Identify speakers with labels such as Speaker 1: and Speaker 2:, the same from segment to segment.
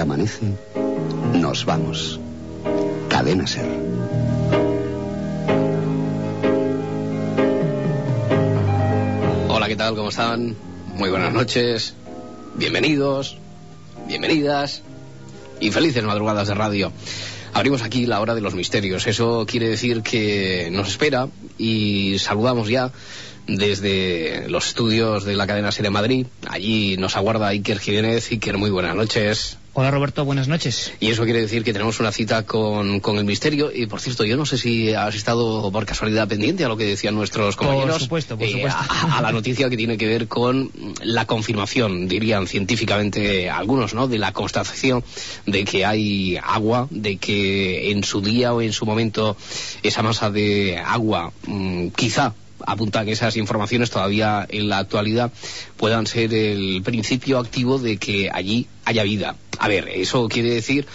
Speaker 1: Amanece, nos vamos. Cadena Ser.
Speaker 2: Hola, ¿qué tal? ¿Cómo están? Muy buenas noches. Bienvenidos, bienvenidas y felices madrugadas de radio. Abrimos aquí la hora de los misterios. Eso quiere decir que nos espera y saludamos ya desde los estudios de la cadena Serie Madrid. Allí nos aguarda Iker Jiménez. Iker, muy buenas noches.
Speaker 3: Hola Roberto, buenas noches.
Speaker 2: Y eso quiere decir que tenemos una cita con, con, el misterio. Y por cierto, yo no sé si has estado por casualidad pendiente a lo que decían nuestros compañeros.
Speaker 3: Por supuesto, por supuesto.
Speaker 2: Eh, a, a, la noticia que tiene que ver con la confirmación, dirían científicamente algunos, ¿no? De la constatación de que hay agua, de que en su día o en su momento esa masa de agua mmm, quizá apuntan esas informaciones todavía en la actualidad puedan ser el principio activo de que allí haya vida. A ver, eso quiere decir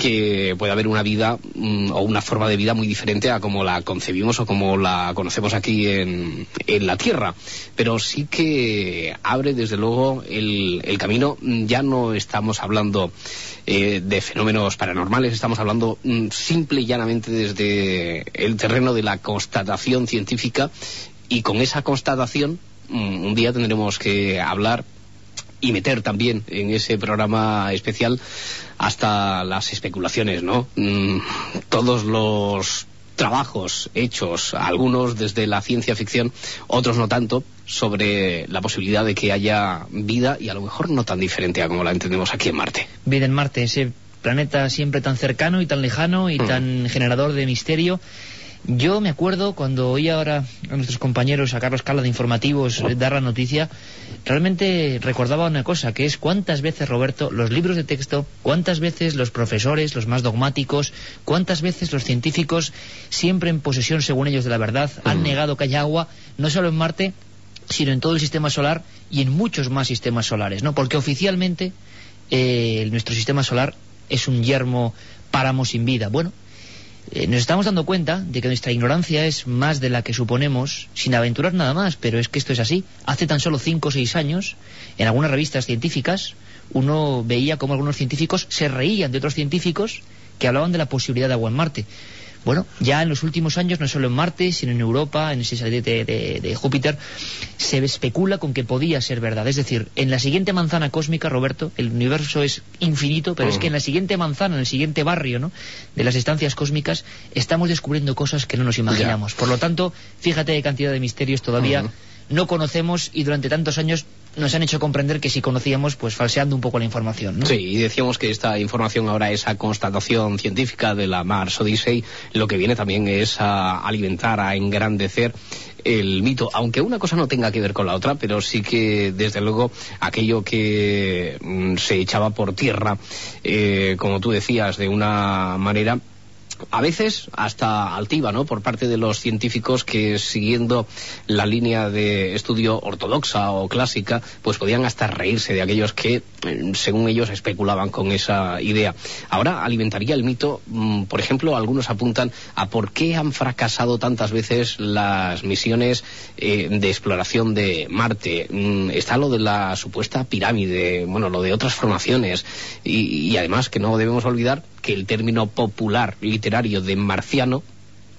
Speaker 2: que puede haber una vida mm, o una forma de vida muy diferente a como la concebimos o como la conocemos aquí en, en la Tierra. Pero sí que abre desde luego el, el camino. Ya no estamos hablando eh, de fenómenos paranormales, estamos hablando mm, simple y llanamente desde el terreno de la constatación científica y con esa constatación mm, un día tendremos que hablar y meter también en ese programa especial hasta las especulaciones, ¿no? Mm, todos los trabajos hechos, algunos desde la ciencia ficción, otros no tanto, sobre la posibilidad de que haya vida y a lo mejor no tan diferente a como la entendemos aquí en Marte.
Speaker 3: Vida en Marte, ese planeta siempre tan cercano y tan lejano y mm. tan generador de misterio yo me acuerdo cuando oí ahora a nuestros compañeros, a Carlos Cala de Informativos, eh, dar la noticia, realmente recordaba una cosa, que es cuántas veces, Roberto, los libros de texto, cuántas veces los profesores, los más dogmáticos, cuántas veces los científicos, siempre en posesión, según ellos, de la verdad, han negado que haya agua, no solo en Marte, sino en todo el sistema solar y en muchos más sistemas solares, ¿no? Porque oficialmente eh, nuestro sistema solar es un yermo páramo sin vida. Bueno, eh, nos estamos dando cuenta de que nuestra ignorancia es más de la que suponemos, sin aventurar nada más, pero es que esto es así. Hace tan solo cinco o seis años, en algunas revistas científicas, uno veía cómo algunos científicos se reían de otros científicos que hablaban de la posibilidad de agua en Marte. Bueno, ya en los últimos años, no solo en Marte, sino en Europa, en ese satélite de, de, Júpiter, se especula con que podía ser verdad. Es decir, en la siguiente manzana cósmica, Roberto, el universo es infinito, pero uh -huh. es que en la siguiente manzana, en el siguiente barrio ¿no? de las estancias cósmicas, estamos descubriendo cosas que no nos imaginamos. Por lo tanto, fíjate qué cantidad de misterios todavía uh -huh. no conocemos y durante tantos años nos han hecho comprender que si conocíamos, pues falseando un poco la información. ¿no?
Speaker 2: Sí, y decíamos que esta información ahora, esa constatación científica de la Mars Odyssey, lo que viene también es a alimentar, a engrandecer el mito, aunque una cosa no tenga que ver con la otra, pero sí que desde luego aquello que mm, se echaba por tierra, eh, como tú decías, de una manera a veces hasta altiva, ¿no? Por parte de los científicos que siguiendo la línea de estudio ortodoxa o clásica, pues podían hasta reírse de aquellos que, según ellos, especulaban con esa idea. Ahora alimentaría el mito, mmm, por ejemplo, algunos apuntan a por qué han fracasado tantas veces las misiones eh, de exploración de Marte. Mm, está lo de la supuesta pirámide, bueno, lo de otras formaciones y, y además que no debemos olvidar que el término popular literario de marciano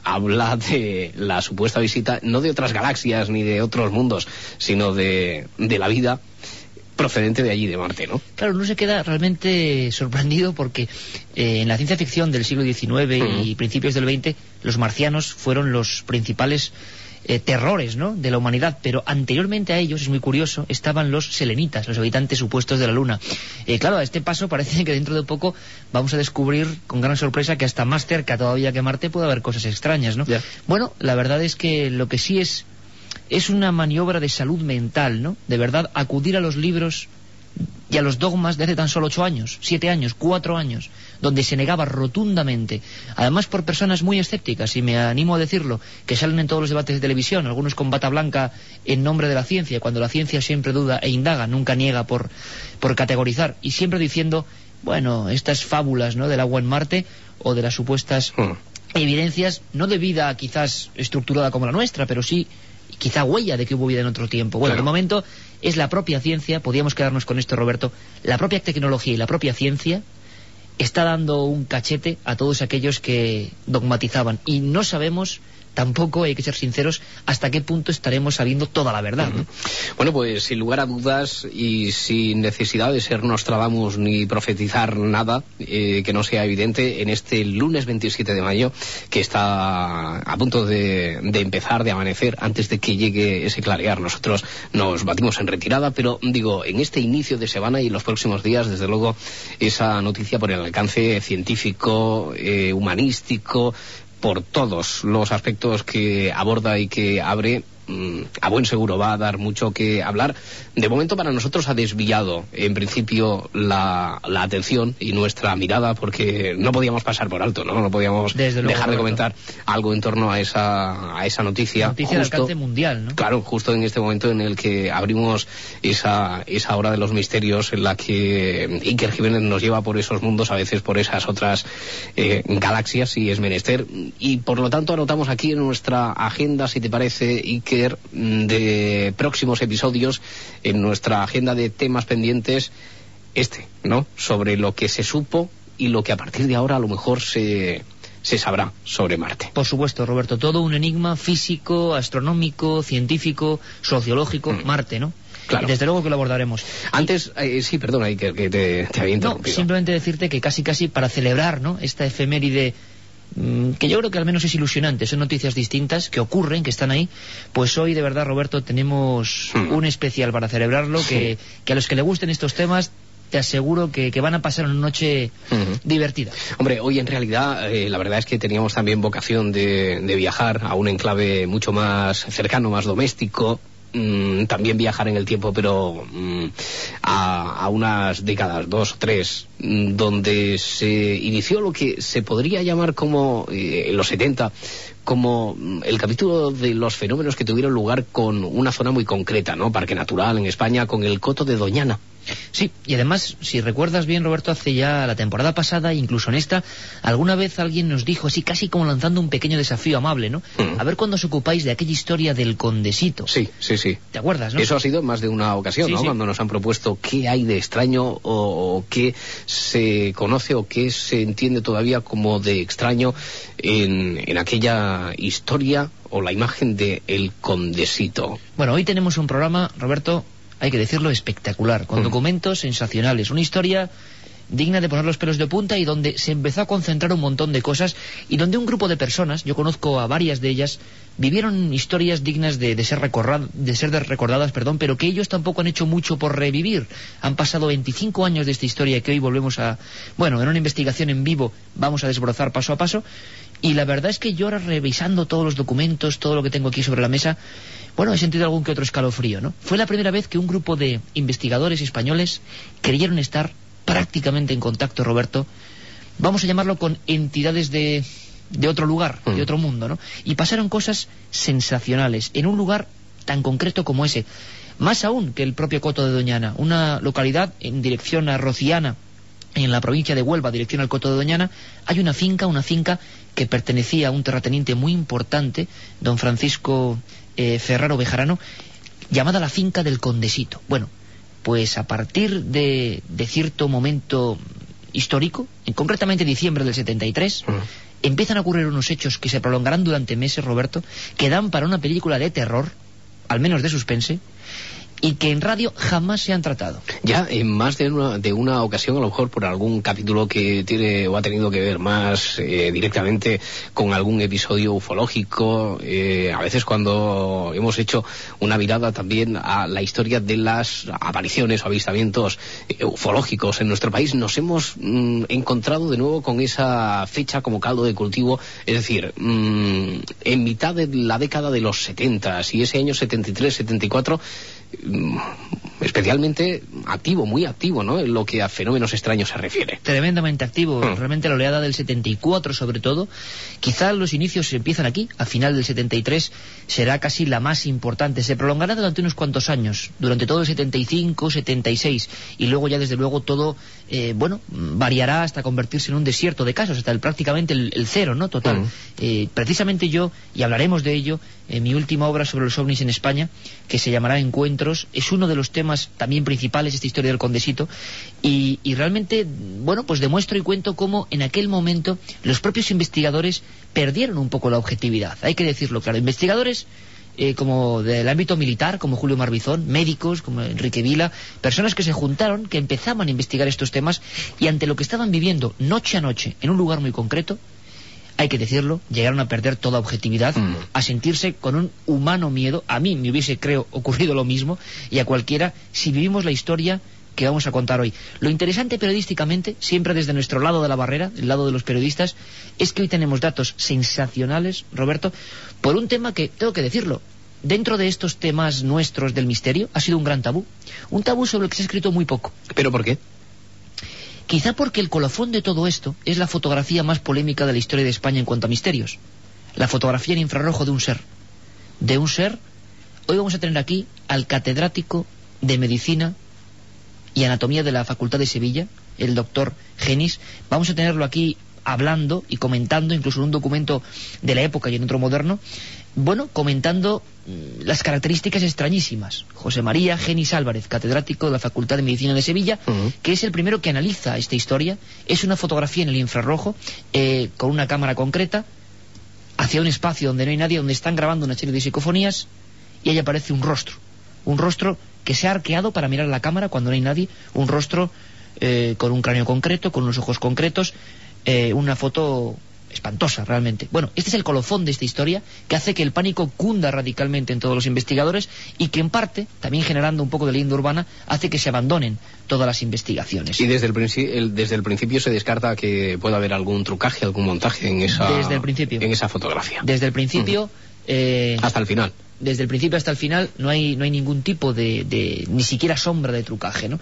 Speaker 2: habla de la supuesta visita no de otras galaxias ni de otros mundos, sino de, de la vida procedente de allí, de Marte, ¿no?
Speaker 3: Claro, uno se queda realmente sorprendido porque eh, en la ciencia ficción del siglo XIX uh -huh. y principios del XX, los marcianos fueron los principales eh, terrores ¿no? de la humanidad, pero anteriormente a ellos, es muy curioso, estaban los selenitas, los habitantes supuestos de la Luna. Eh, claro, a este paso parece que dentro de poco vamos a descubrir con gran sorpresa que hasta más cerca todavía que Marte puede haber cosas extrañas, ¿no?
Speaker 2: Yeah.
Speaker 3: Bueno, la verdad es que lo que sí es es una maniobra de salud mental, ¿no? De verdad, acudir a los libros y a los dogmas de hace tan solo ocho años, siete años, cuatro años, donde se negaba rotundamente, además por personas muy escépticas, y me animo a decirlo, que salen en todos los debates de televisión, algunos con bata blanca en nombre de la ciencia, cuando la ciencia siempre duda e indaga, nunca niega por, por categorizar, y siempre diciendo, bueno, estas fábulas ¿no? del agua en Marte o de las supuestas hmm. evidencias, no de vida quizás estructurada como la nuestra, pero sí quizá huella de que hubo vida en otro tiempo. Bueno, claro. de momento es la propia ciencia, podríamos quedarnos con esto, Roberto, la propia tecnología y la propia ciencia está dando un cachete a todos aquellos que dogmatizaban. Y no sabemos tampoco hay que ser sinceros hasta qué punto estaremos sabiendo toda la verdad. ¿no?
Speaker 2: Bueno, pues sin lugar a dudas y sin necesidad de ser Nostradamus ni profetizar nada eh, que no sea evidente, en este lunes 27 de mayo, que está a punto de, de, empezar, de amanecer, antes de que llegue ese clarear, nosotros nos batimos en retirada, pero digo, en este inicio de semana y en los próximos días, desde luego, esa noticia por el alcance científico, eh, humanístico, por todos los aspectos que aborda y que abre a buen seguro va a dar mucho que hablar. De momento para nosotros ha desviado en principio la, la atención y nuestra mirada porque no podíamos pasar por alto, no, no podíamos
Speaker 3: Desde
Speaker 2: dejar de comentar algo en torno a esa, a esa noticia.
Speaker 3: Noticia de alcance mundial, ¿no?
Speaker 2: Claro, justo en este momento en el que abrimos esa, esa hora de los misterios en la que Iker Jiménez nos lleva por esos mundos, a veces por esas otras eh, galaxias, si es menester. Y por lo tanto anotamos aquí en nuestra agenda, si te parece, Iker, de próximos episodios, en nuestra agenda de temas pendientes, este, ¿no? Sobre lo que se supo y lo que a partir de ahora a lo mejor se, se sabrá sobre Marte.
Speaker 3: Por supuesto, Roberto, todo un enigma físico, astronómico, científico, sociológico,
Speaker 2: Mm.
Speaker 3: Marte, ¿no?
Speaker 2: Claro.
Speaker 3: Desde luego que lo abordaremos.
Speaker 2: Antes, eh, sí, perdona, Iker, que te, te había
Speaker 3: No,
Speaker 2: interrumpido.
Speaker 3: simplemente decirte que casi casi para celebrar ¿no? esta efeméride mm, que yo creo que al menos es ilusionante, son noticias distintas que ocurren, que están ahí, pues hoy de verdad Roberto tenemos
Speaker 2: Hmm.
Speaker 3: un especial para celebrarlo, que, que a los que le gusten estos temas te aseguro que, que van a pasar una noche
Speaker 2: Ujú.
Speaker 3: divertida.
Speaker 2: Hombre, hoy en realidad eh, la verdad es que teníamos también vocación de, de viajar a un enclave mucho más cercano, más doméstico. Mm, también viajar en el tiempo, pero mm, a, unas décadas, dos tres, mm, donde se inició lo que se podría llamar como eh, en los 70 como el capítulo de los fenómenos que tuvieron lugar con una zona muy concreta, ¿no? Parque Natural en España, con el Coto de Doñana.
Speaker 3: Sí, y además, si recuerdas bien, Roberto, hace ya la temporada pasada, incluso en esta, alguna vez alguien nos dijo, así casi como lanzando un pequeño desafío amable, ¿no?
Speaker 2: Mm.
Speaker 3: A ver cuándo os ocupáis de aquella historia del condesito.
Speaker 2: Sí, sí, sí.
Speaker 3: ¿Te acuerdas, no?
Speaker 2: Eso ha sido más de una ocasión,
Speaker 3: Sí,
Speaker 2: ¿no?
Speaker 3: sí.
Speaker 2: Cuando nos han propuesto qué hay de extraño o, o qué se conoce o qué se entiende todavía como de extraño en, en aquella historia o la imagen de el condesito.
Speaker 3: Bueno, hoy tenemos un programa, Roberto, hay que decirlo, espectacular, con
Speaker 2: Mm.
Speaker 3: documentos sensacionales, una historia digna de poner los pelos de punta y donde se empezó a concentrar un montón de cosas y donde un grupo de personas, yo conozco a varias de ellas, vivieron historias dignas de, de ser, recorrad- de ser recordadas, perdón, pero que ellos tampoco han hecho mucho por revivir. Han pasado 25 años de esta historia que hoy volvemos a, bueno, en una investigación en vivo vamos a desbrozar paso a paso y la verdad es que yo ahora revisando todos los documentos, todo lo que tengo aquí sobre la mesa, bueno, he sentido algún que otro escalofrío, ¿no? Fue la primera vez que un grupo de investigadores españoles creyeron estar prácticamente en contacto, Roberto, vamos a llamarlo con entidades de, de otro lugar,
Speaker 2: Mm.
Speaker 3: de otro mundo, ¿no? Y pasaron cosas sensacionales en un lugar tan concreto como ese. Más aún que el propio Coto de Doñana, una localidad en dirección a Rociana, en la provincia de Huelva, dirección al Coto de Doñana, hay una finca, una finca que pertenecía a un terrateniente muy importante, don Francisco eh, Ferraro Bejarano, llamada la finca del Condesito. Bueno, pues a partir de, de cierto momento histórico, en concretamente diciembre del 73,
Speaker 2: Mm.
Speaker 3: empiezan a ocurrir unos hechos que se prolongarán durante meses, Roberto, que dan para una película de terror, al menos de suspense, y que en radio jamás se han tratado.
Speaker 2: Ya en más de una, de una ocasión, a lo mejor por algún capítulo que tiene o ha tenido que ver más eh, directamente con algún episodio ufológico, eh, a veces cuando hemos hecho una mirada también a la historia de las apariciones o avistamientos eh, ufológicos en nuestro país, nos hemos mm, encontrado de nuevo con esa fecha como caldo de cultivo, es decir, mm, en mitad de la década de los 70 y ese año 73-74 mm, especialmente activo, muy activo, ¿no? En lo que a fenómenos extraños se refiere.
Speaker 3: tremendamente activo,
Speaker 2: Mm.
Speaker 3: realmente la oleada del 74 sobre todo, quizá los inicios empiezan aquí, a final del 73 será casi la más importante, se prolongará durante unos cuantos años, durante todo el 75, 76 y luego ya desde luego todo, eh, bueno, variará hasta convertirse en un desierto de casos, hasta el, prácticamente el, el cero, ¿no? Total. Eh, precisamente yo, y hablaremos de ello, en mi última obra sobre los ovnis en España, que se llamará Encuentros, es uno de los temas temas también principales, esta historia del condesito, y, y realmente, bueno, pues demuestro y cuento cómo en aquel momento los propios investigadores perdieron un poco la objetividad, hay que decirlo claro, investigadores eh, como del ámbito militar, como Julio Marbizón, médicos como Enrique Vila, personas que se juntaron, que empezaban a investigar estos temas y ante lo que estaban viviendo noche a noche en un lugar muy concreto, hay que decirlo, llegaron a perder toda objetividad,
Speaker 2: Mm.
Speaker 3: a sentirse con un humano miedo. A mí me hubiese, creo, ocurrido lo mismo, y a cualquiera, si vivimos la historia que vamos a contar hoy. Lo interesante periodísticamente, siempre desde nuestro lado de la barrera, el lado de los periodistas, es que hoy tenemos datos sensacionales, Roberto, por un tema que, tengo que decirlo, dentro de estos temas nuestros del misterio, ha sido un gran tabú. Un tabú sobre el que se ha escrito muy poco.
Speaker 2: ¿Pero por qué?
Speaker 3: Quizá porque el colofón de todo esto es la fotografía más polémica de la historia de España en cuanto a misterios. La fotografía en infrarrojo de un ser. De un ser. Hoy vamos a tener aquí al catedrático de medicina y anatomía de la Facultad de Sevilla, el doctor Genis. Vamos a tenerlo aquí hablando y comentando, incluso en un documento de la época y en otro moderno, bueno, comentando mm, las características extrañísimas. José María Genis Álvarez, catedrático de la Facultad de Medicina de Sevilla, que es el primero que analiza esta historia. Es una fotografía en el infrarrojo, eh, con una cámara concreta, hacia un espacio donde no hay nadie, donde están grabando una serie de psicofonías, y ahí aparece un rostro. Un rostro que se ha arqueado para mirar la cámara cuando no hay nadie, un rostro eh, con un cráneo concreto, con unos ojos concretos, eh, una foto espantosa realmente. Bueno, este es el colofón de esta historia que hace que el pánico cunda radicalmente en todos los investigadores y que en parte, también generando un poco de leyenda urbana, hace que se abandonen todas las investigaciones.
Speaker 2: Y desde el, desde el principio se descarta que pueda haber algún trucaje, algún montaje en esa,
Speaker 3: Desde el principio.
Speaker 2: En esa fotografía.
Speaker 3: Desde el principio... eh,
Speaker 2: Hasta el final.
Speaker 3: Desde el principio hasta el final no hay, no hay ningún tipo de, de- ni siquiera sombra de trucaje, ¿no?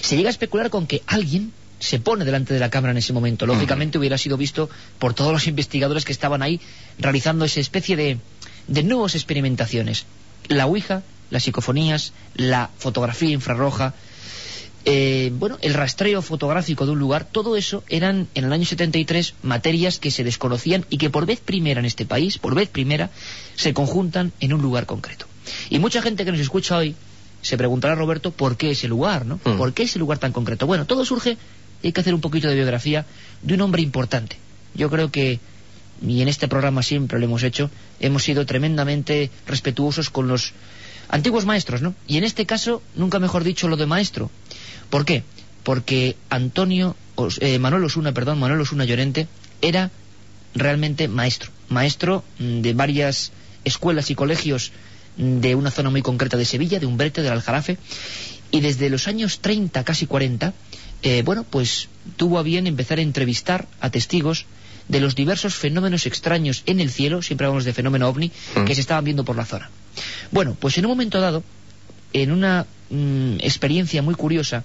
Speaker 3: Se llega a especular con que alguien se pone delante de la cámara en ese momento. Lógicamente hubiera sido visto por todos los investigadores que estaban ahí realizando esa especie de, de nuevas experimentaciones. La Ouija, las psicofonías, la fotografía infrarroja, eh, bueno, el rastreo fotográfico de un lugar, todo eso eran en el año 73 materias que se desconocían y que por vez primera en este país, por vez primera, se conjuntan en un lugar concreto. Y mucha gente que nos escucha hoy se preguntará, Roberto, ¿por qué ese lugar, no?
Speaker 2: Mm.
Speaker 3: ¿Por qué ese lugar tan concreto? Bueno, todo surge, y hay que hacer un poquito de biografía, de un hombre importante. Yo creo que, y en este programa siempre lo hemos hecho, hemos sido tremendamente respetuosos con los antiguos maestros, ¿no? Y en este caso, nunca mejor dicho lo de maestro. ¿Por qué? Porque Antonio, eh, Manuel Osuna, perdón, Manuel Osuna Llorente, era realmente maestro. Maestro mm, de varias escuelas y colegios de una zona muy concreta de Sevilla, de Umbrete, del Aljarafe, y desde los años 30, casi 40, eh, bueno, pues tuvo a bien empezar a entrevistar a testigos de los diversos fenómenos extraños en el cielo, siempre hablamos de fenómeno ovni,
Speaker 2: Mm.
Speaker 3: que se estaban viendo por la zona. Bueno, pues en un momento dado, en una mm, experiencia muy curiosa,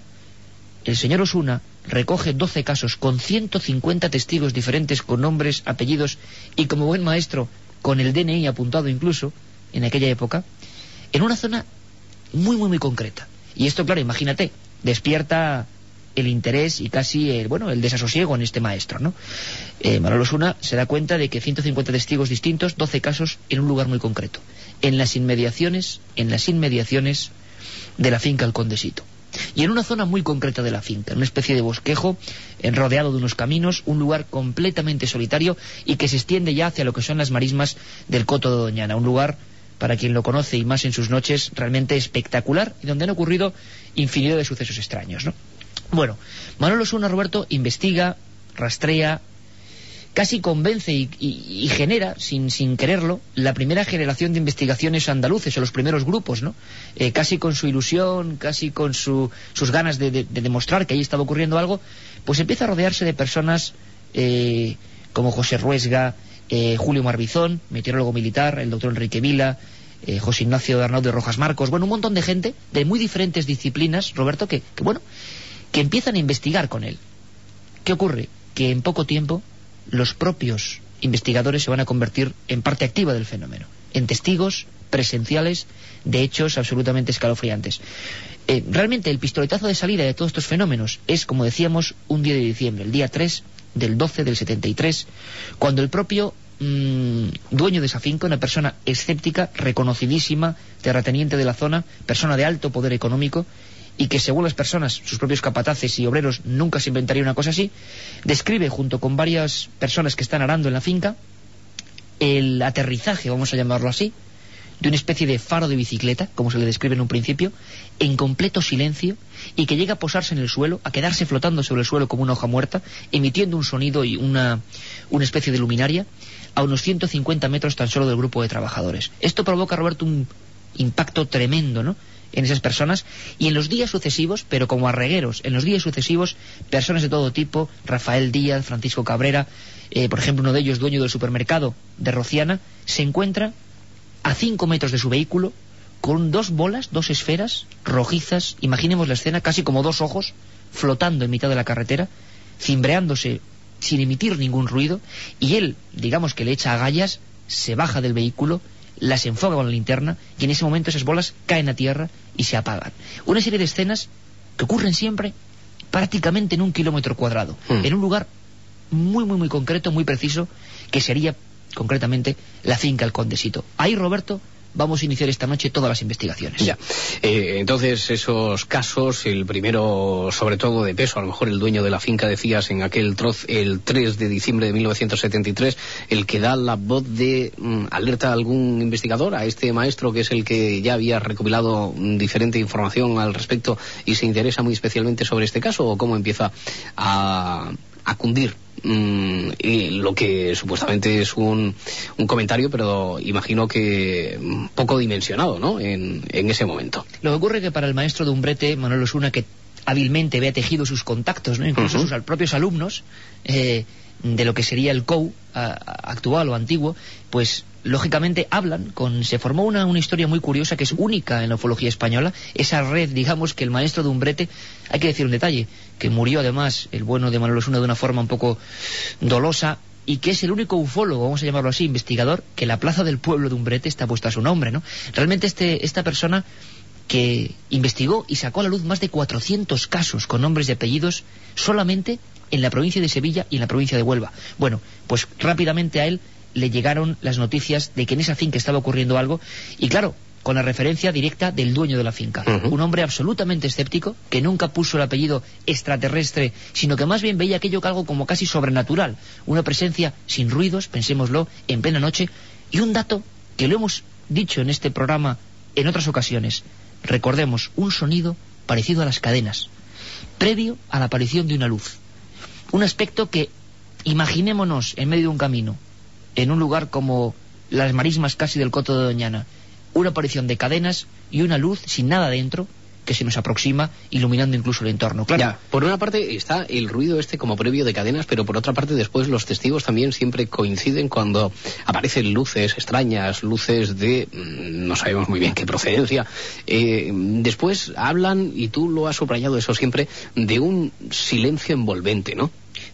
Speaker 3: el señor Osuna recoge 12 casos con 150 testigos diferentes con nombres, apellidos y como buen maestro con el DNI apuntado incluso en aquella época, en una zona muy muy muy concreta. Y esto, claro, imagínate, despierta el interés y casi el, bueno, el desasosiego en este maestro, ¿no? Eh, Osuna se da cuenta de que 150 testigos distintos, 12 casos en un lugar muy concreto, en las inmediaciones, en las inmediaciones de la finca El Condesito. Y en una zona muy concreta de la finca, en una especie de bosquejo, rodeado de unos caminos, un lugar completamente solitario y que se extiende ya hacia lo que son las marismas del Coto de Doñana, un lugar para quien lo conoce y más en sus noches, realmente espectacular y donde han ocurrido infinidad de sucesos extraños, ¿no? Bueno, Manuel Osuna Roberto investiga, rastrea, casi convence y, genera, sin, sin quererlo, la primera generación de investigaciones andaluces, o los primeros grupos, ¿no? Eh, casi con su ilusión, casi con su- sus ganas de, de- de demostrar que ahí estaba ocurriendo algo, pues empieza a rodearse de personas eh, como José Ruesga, eh, Julio Marbizón, meteorólogo militar, el doctor Enrique Vila, eh, José Ignacio Arnaud de Rojas Marcos, bueno, un montón de gente de muy diferentes disciplinas, Roberto, que bueno, que empiezan a investigar con él. ¿Qué ocurre? Que en poco tiempo los propios investigadores se van a convertir en parte activa del fenómeno, en testigos presenciales de hechos absolutamente escalofriantes. Eh, realmente el pistoletazo de salida de todos estos fenómenos es, como decíamos, un día de diciembre, el día 3 del 12 del 73, cuando el propio mm, dueño de esa finca, una persona escéptica, reconocidísima, terrateniente de la zona, persona de alto poder económico, y que según las personas, sus propios capataces y obreros, nunca se inventaría una cosa así, describe junto con varias personas que están arando en la finca el aterrizaje, vamos a llamarlo así, de una especie de faro de bicicleta, como se le describe en un principio, en completo silencio, y que llega a posarse en el suelo, a quedarse flotando sobre el suelo como una hoja muerta, emitiendo un sonido y una, una especie de luminaria, a unos 150 metros tan solo del grupo de trabajadores. Esto provoca, Roberto, un impacto tremendo, ¿no?, en esas personas. Y en los días sucesivos, pero como arregueros, en los días sucesivos, personas de todo tipo, Rafael Díaz, Francisco Cabrera, eh, por ejemplo, uno de ellos, dueño del supermercado de Rociana, se encuentra a cinco metros de su vehículo con dos bolas, dos esferas rojizas, imaginemos la escena, casi como dos ojos, flotando en mitad de la carretera, cimbreándose sin emitir ningún ruido, y él, digamos que le echa agallas, se baja del vehículo, las enfoca con la linterna y en ese momento esas bolas caen a tierra y se apagan. Una serie de escenas que ocurren siempre prácticamente en un kilómetro cuadrado,
Speaker 2: Hmm.
Speaker 3: en un lugar muy, muy, muy concreto, muy preciso, que sería concretamente la finca El Condesito. Ahí, Roberto, vamos a iniciar esta noche todas las investigaciones.
Speaker 2: Ya. Eh, entonces, esos casos, el primero, sobre todo de peso, a lo mejor el dueño de la finca, decías en aquel troz, el 3 de diciembre de 1973, el que da la voz de mm, alerta a algún investigador, a este maestro que es el que ya había recopilado mm, diferente información al respecto y se interesa muy especialmente sobre este caso, o cómo empieza a, a cundir mm, y lo que supuestamente es un, un comentario, pero imagino que mm, poco dimensionado, ¿no? En, en ese momento.
Speaker 3: Lo que ocurre es que para el maestro de Umbrete, Manuel Osuna, que hábilmente había tejido sus contactos, ¿no? incluso sus propios alumnos, eh, de lo que sería el COU actual o antiguo, pues lógicamente hablan con... Se formó una, una historia muy curiosa que es única en la ufología española, esa red, digamos, que el maestro de Umbrete, hay que decir un detalle, que murió además el bueno de Manuel Osuna de una forma un poco dolosa, y que es el único ufólogo, vamos a llamarlo así, investigador, que la plaza del pueblo de Umbrete está puesta a su nombre, ¿no? Realmente este, esta persona que investigó y sacó a la luz más de 400 casos con nombres y apellidos solamente en la provincia de Sevilla y en la provincia de Huelva. Bueno, pues rápidamente a él le llegaron las noticias de que en esa finca estaba ocurriendo algo y claro, con la referencia directa del dueño de la finca. Un hombre absolutamente escéptico que nunca puso el apellido extraterrestre, sino que más bien veía aquello que algo como casi sobrenatural, una presencia sin ruidos, pensémoslo, en plena noche, y un dato que lo hemos dicho en este programa en otras ocasiones. Recordemos, un sonido parecido a las cadenas, previo a la aparición de una luz. Un aspecto que, imaginémonos en medio de un camino, en un lugar como las marismas casi del Coto de Doñana, una aparición de cadenas y una luz sin nada dentro que se nos aproxima, iluminando incluso el entorno. Claro,
Speaker 2: por una parte está el ruido este como previo de cadenas, pero por otra parte después los testigos también siempre coinciden cuando aparecen luces extrañas, luces de mm, no sabemos muy bien qué procedencia. Eh, después hablan, y tú lo has subrayado eso siempre, de un silencio envolvente, ¿no?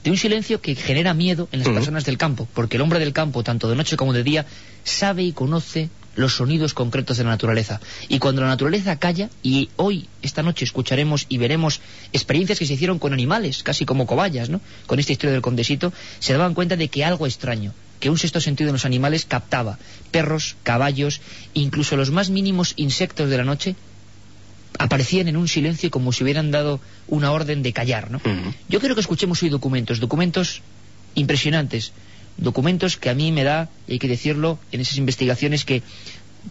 Speaker 3: De un silencio que genera miedo en las personas del campo, porque el hombre del campo, tanto de noche como de día, sabe y conoce los sonidos concretos de la naturaleza. Y cuando la naturaleza calla, y hoy, esta noche, escucharemos y veremos experiencias que se hicieron con animales, casi como cobayas, ¿no? Con esta historia del condesito, se daban cuenta de que algo extraño, que un sexto sentido en los animales captaba perros, caballos, incluso los más mínimos insectos de la noche, aparecían en un silencio como si hubieran dado una orden de callar, ¿no? Yo quiero que escuchemos hoy documentos, documentos impresionantes, documentos que a mí me da, y hay que decirlo, en esas investigaciones que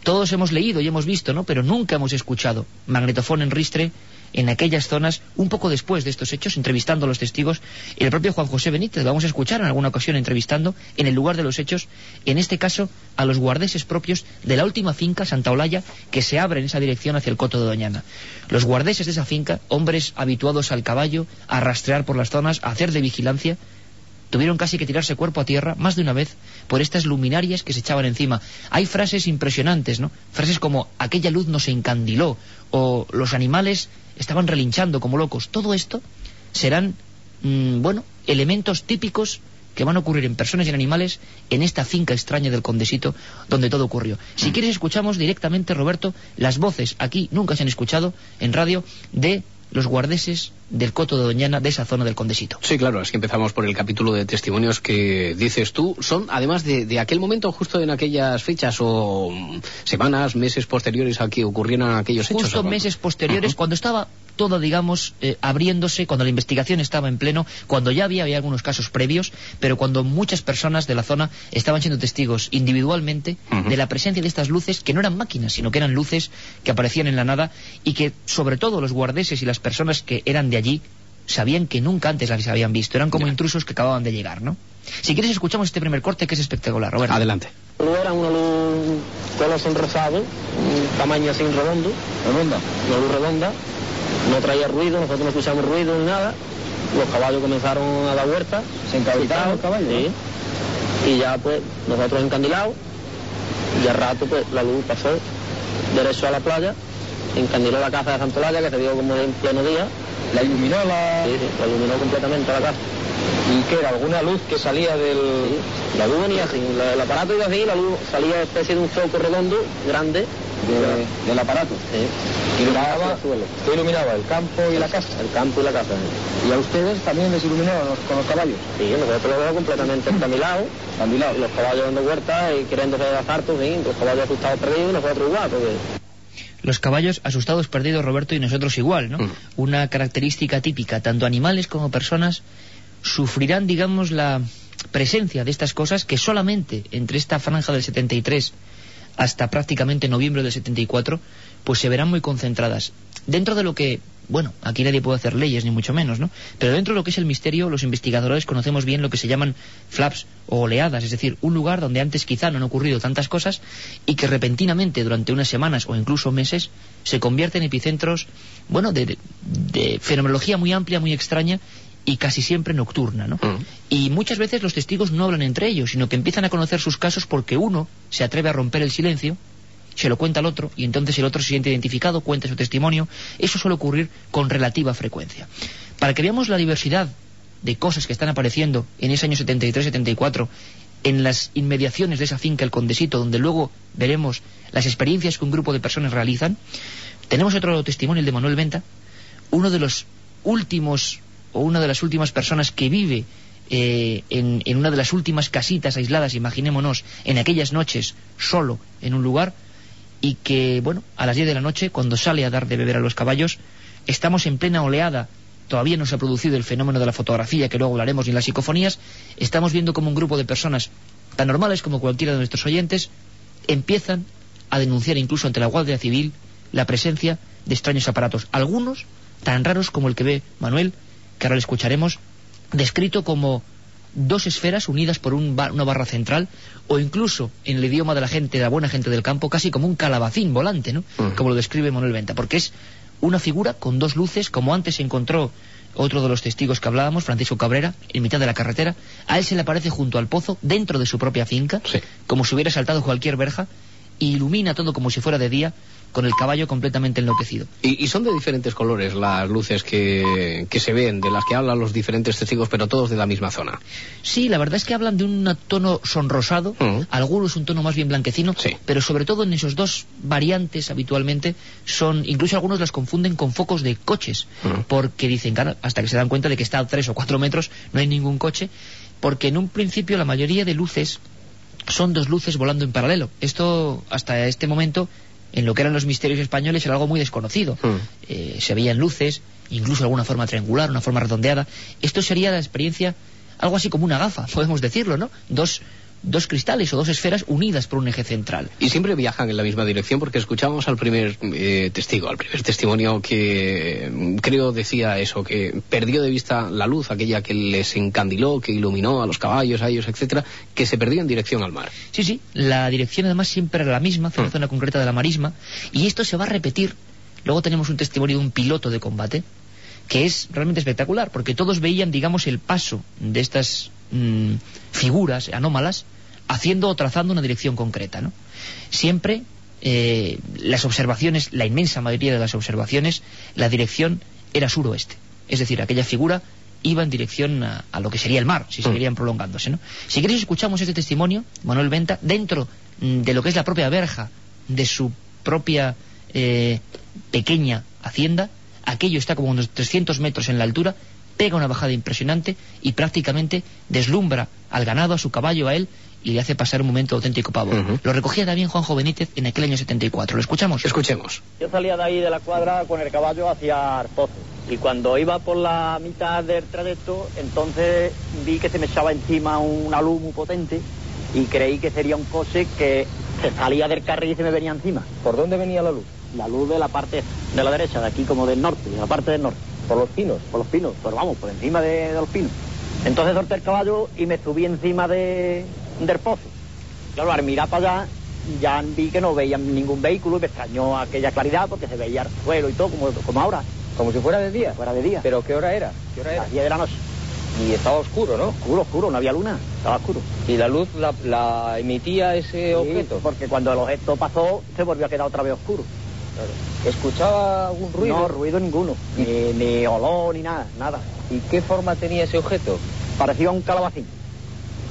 Speaker 3: todos hemos leído y hemos visto, ¿no? Pero nunca hemos escuchado. Magnetofón en ristre en aquellas zonas, un poco después de estos hechos, entrevistando a los testigos, y el propio Juan José Benítez, lo vamos a escuchar en alguna ocasión entrevistando en el lugar de los hechos, en este caso a los guardeses propios de la última finca, Santa Olaya, que se abre en esa dirección hacia el Coto de Doñana. Los guardeses de esa finca, hombres habituados al caballo, a rastrear por las zonas, a hacer de vigilancia, tuvieron casi que tirarse cuerpo a tierra más de una vez por estas luminarias que se echaban encima. Hay frases impresionantes, ¿no? Frases como aquella luz nos encandiló o los animales estaban relinchando como locos. Todo esto serán, mm, bueno, elementos típicos que van a ocurrir en personas y en animales en esta finca extraña del Condesito donde todo ocurrió. Si quieres escuchamos directamente, Roberto, las voces aquí nunca se han escuchado en radio de los guardeses del Coto de Doñana, de esa zona del Condesito.
Speaker 2: Sí, claro, así empezamos por el capítulo de testimonios que dices tú. Son, además de, aquel momento, justo en aquellas fechas o semanas, meses posteriores a que ocurrieran aquellos hechos.
Speaker 3: Justo meses posteriores, cuando estaba todo, digamos, eh, abriéndose, cuando la investigación estaba en pleno, cuando ya había, había algunos casos previos, pero cuando muchas personas de la zona estaban siendo testigos individualmente de la presencia de estas luces, que no eran máquinas, sino que eran luces que aparecían en la nada y que, sobre todo, los guardeses y las personas que eran de allí sabían que nunca antes las habían visto. Eran como intrusos que acababan de llegar, ¿no? Si quieres, escuchamos este primer corte que es espectacular, Roberto.
Speaker 2: Adelante.
Speaker 4: Era una luz color enrosado, un tamaño así redondo.
Speaker 5: ¿Redonda?
Speaker 4: Una luz redonda. No traía ruido, nosotros no escuchamos ruido ni nada. Los caballos comenzaron a dar vueltas.
Speaker 5: ¿Se encabezaron los caballos?
Speaker 4: Sí. Y ya, pues, nosotros encandilados. Y al rato, pues, la luz pasó derecho a la playa encandiló la casa de Santolaya, que se vio como en pleno día.
Speaker 5: ¿La iluminó la...?
Speaker 4: Sí, sí, la iluminó completamente la casa.
Speaker 5: ¿Y qué era? ¿Alguna luz que salía del...?
Speaker 4: la luz venía así, el aparato iba así, la luz salía especie de un foco redondo, grande.
Speaker 5: ¿Del aparato?
Speaker 4: Sí.
Speaker 5: ¿Iluminaba, ¿Qué iluminaba? ¿El campo y la casa?
Speaker 4: El campo y la casa.
Speaker 5: ¿Y a ustedes también les iluminó con los caballos?
Speaker 4: Sí, nosotros lo veo completamente. ¿Encandilado? Y los caballos dando vueltas y queriendo hacer asartos, sí, los caballos asustados perdidos y nosotros igual, porque
Speaker 3: los caballos asustados, perdidos, Roberto, y nosotros igual, ¿no? Mm. Una característica típica, tanto animales como personas sufrirán, digamos, la presencia de estas cosas que solamente entre esta franja del 73 hasta prácticamente noviembre del 74, pues se verán muy concentradas. Dentro de lo que bueno, aquí nadie puede hacer leyes, ni mucho menos, ¿no? Pero dentro de lo que es el misterio, los investigadores conocemos bien lo que se llaman flaps o oleadas, es decir, un lugar donde antes quizá no han ocurrido tantas cosas y que repentinamente durante unas semanas o incluso meses se convierten en epicentros, bueno, de, fenomenología muy amplia, muy extraña y casi siempre nocturna, ¿no? Mm. Y muchas veces los testigos no hablan entre ellos, sino que empiezan a conocer sus casos porque uno se atreve a romper el silencio se lo cuenta al otro y entonces el otro se siente identificado, cuenta su testimonio. Eso suele ocurrir con relativa frecuencia. Para que veamos la diversidad de cosas que están apareciendo en ese año 73-74 en las inmediaciones de esa finca El Condesito, donde luego veremos las experiencias que un grupo de personas realizan, tenemos otro testimonio, el de Manuel Venta, uno de los últimos o una de las últimas personas que vive eh, en, en, una de las últimas casitas aisladas, imaginémonos, en aquellas noches, solo en un lugar, y que, bueno, a las 10 de la noche, cuando sale a dar de beber a los caballos, estamos en plena oleada, todavía no se ha producido el fenómeno de la fotografía, que luego hablaremos, ni las psicofonías, estamos viendo como un grupo de personas tan normales como cualquiera de nuestros oyentes empiezan a denunciar incluso ante la Guardia Civil la presencia de extraños aparatos, algunos tan raros como el que ve Manuel, que ahora le escucharemos, descrito como dos esferas unidas por una barra central, o incluso en el idioma de la gente, de la buena gente del campo, casi como un calabacín volante, ¿no? Como lo describe Manuel Venta, porque es una figura con dos luces, como antes se encontró otro de los testigos que hablábamos, Francisco Cabrera, en mitad de la carretera, a él se le aparece junto al pozo, dentro de su propia finca, como si hubiera saltado cualquier verja, y ilumina todo como si fuera de día, con el caballo completamente enloquecido.
Speaker 2: Y, son de diferentes colores las luces que, se ven, de las que hablan los diferentes testigos, pero todos de la misma zona.
Speaker 3: Sí, la verdad es que hablan de un tono sonrosado, mm. algunos un tono más bien blanquecino, pero sobre todo en esos dos variantes habitualmente son, incluso algunos las confunden con focos de coches, mm. porque dicen, claro, hasta que se dan cuenta de que está a tres o cuatro metros no hay ningún coche, porque en un principio la mayoría de luces son dos luces volando en paralelo. Esto hasta este momento en lo que eran los misterios españoles era algo muy desconocido. Hmm. Eh, se veían luces, incluso alguna forma triangular, una forma redondeada. Esto sería la experiencia, algo así como una gafa, podemos decirlo, ¿no? Dos dos cristales o dos esferas unidas por un eje central.
Speaker 2: Y siempre viajan en la misma dirección porque escuchamos al primer eh, testigo, al primer testimonio que mm, creo decía eso, que perdió de vista la luz, aquella que les encandiló, que iluminó a los caballos, a ellos, etcétera, que se perdió en dirección al mar.
Speaker 3: Sí, sí, la dirección además siempre era la misma, hacia la mm. zona concreta de la marisma, y esto se va a repetir. Luego tenemos un testimonio de un piloto de combate que es realmente espectacular, porque todos veían, digamos, el paso de estas mm, figuras anómalas haciendo o trazando una dirección concreta. ¿no? Siempre eh, las observaciones, la inmensa mayoría de las observaciones, la dirección era suroeste. Es decir, aquella figura iba en dirección a, lo que sería el mar, si mm. seguirían prolongándose. ¿no? Si queréis escuchamos este testimonio, Manuel Venta, dentro mm, de lo que es la propia verja de su propia eh, pequeña hacienda, aquello está como unos 300 metros en la altura, pega una bajada impresionante y prácticamente deslumbra al ganado, a su caballo, a él, y le hace pasar un momento auténtico pavor.
Speaker 2: Ujú.
Speaker 3: Lo recogía también Juanjo Benítez en aquel año 74. ¿Lo escuchamos?
Speaker 2: Escuchemos.
Speaker 4: Yo salía de ahí de la cuadra con el caballo hacia el pozo. Y cuando iba por la mitad del trayecto, entonces vi que se me echaba encima una luz muy potente y creí que sería un coche que se salía del carril y se me venía encima.
Speaker 5: ¿Por dónde venía la luz?
Speaker 4: La luz de la parte de la derecha, de aquí como del norte, de la parte del norte.
Speaker 5: ¿Por los pinos?
Speaker 4: Por los pinos, pero vamos, por encima de, de los pinos. Entonces solté el caballo y me subí encima de, del pozo. Claro, al mirar para allá ya vi que no veía ningún vehículo y me extrañó aquella claridad porque se veía el suelo y todo como, como ahora,
Speaker 5: Como si fuera de día.
Speaker 4: fuera de día.
Speaker 5: ¿Pero qué hora era? ¿Qué hora era?
Speaker 4: las 10 de la noche.
Speaker 5: Y estaba oscuro, ¿no?
Speaker 4: Oscuro, oscuro, no había luna, estaba oscuro.
Speaker 5: Y la luz la, la emitía ese
Speaker 4: Sí,
Speaker 5: objeto.
Speaker 4: Porque cuando el objeto pasó se volvió a quedar otra vez oscuro.
Speaker 5: Claro. ¿Escuchaba algún ruido?
Speaker 4: No, ruido ninguno, ni, ni olor, ni nada, nada.
Speaker 5: ¿Y qué forma tenía ese objeto?
Speaker 4: Parecía un calabacín.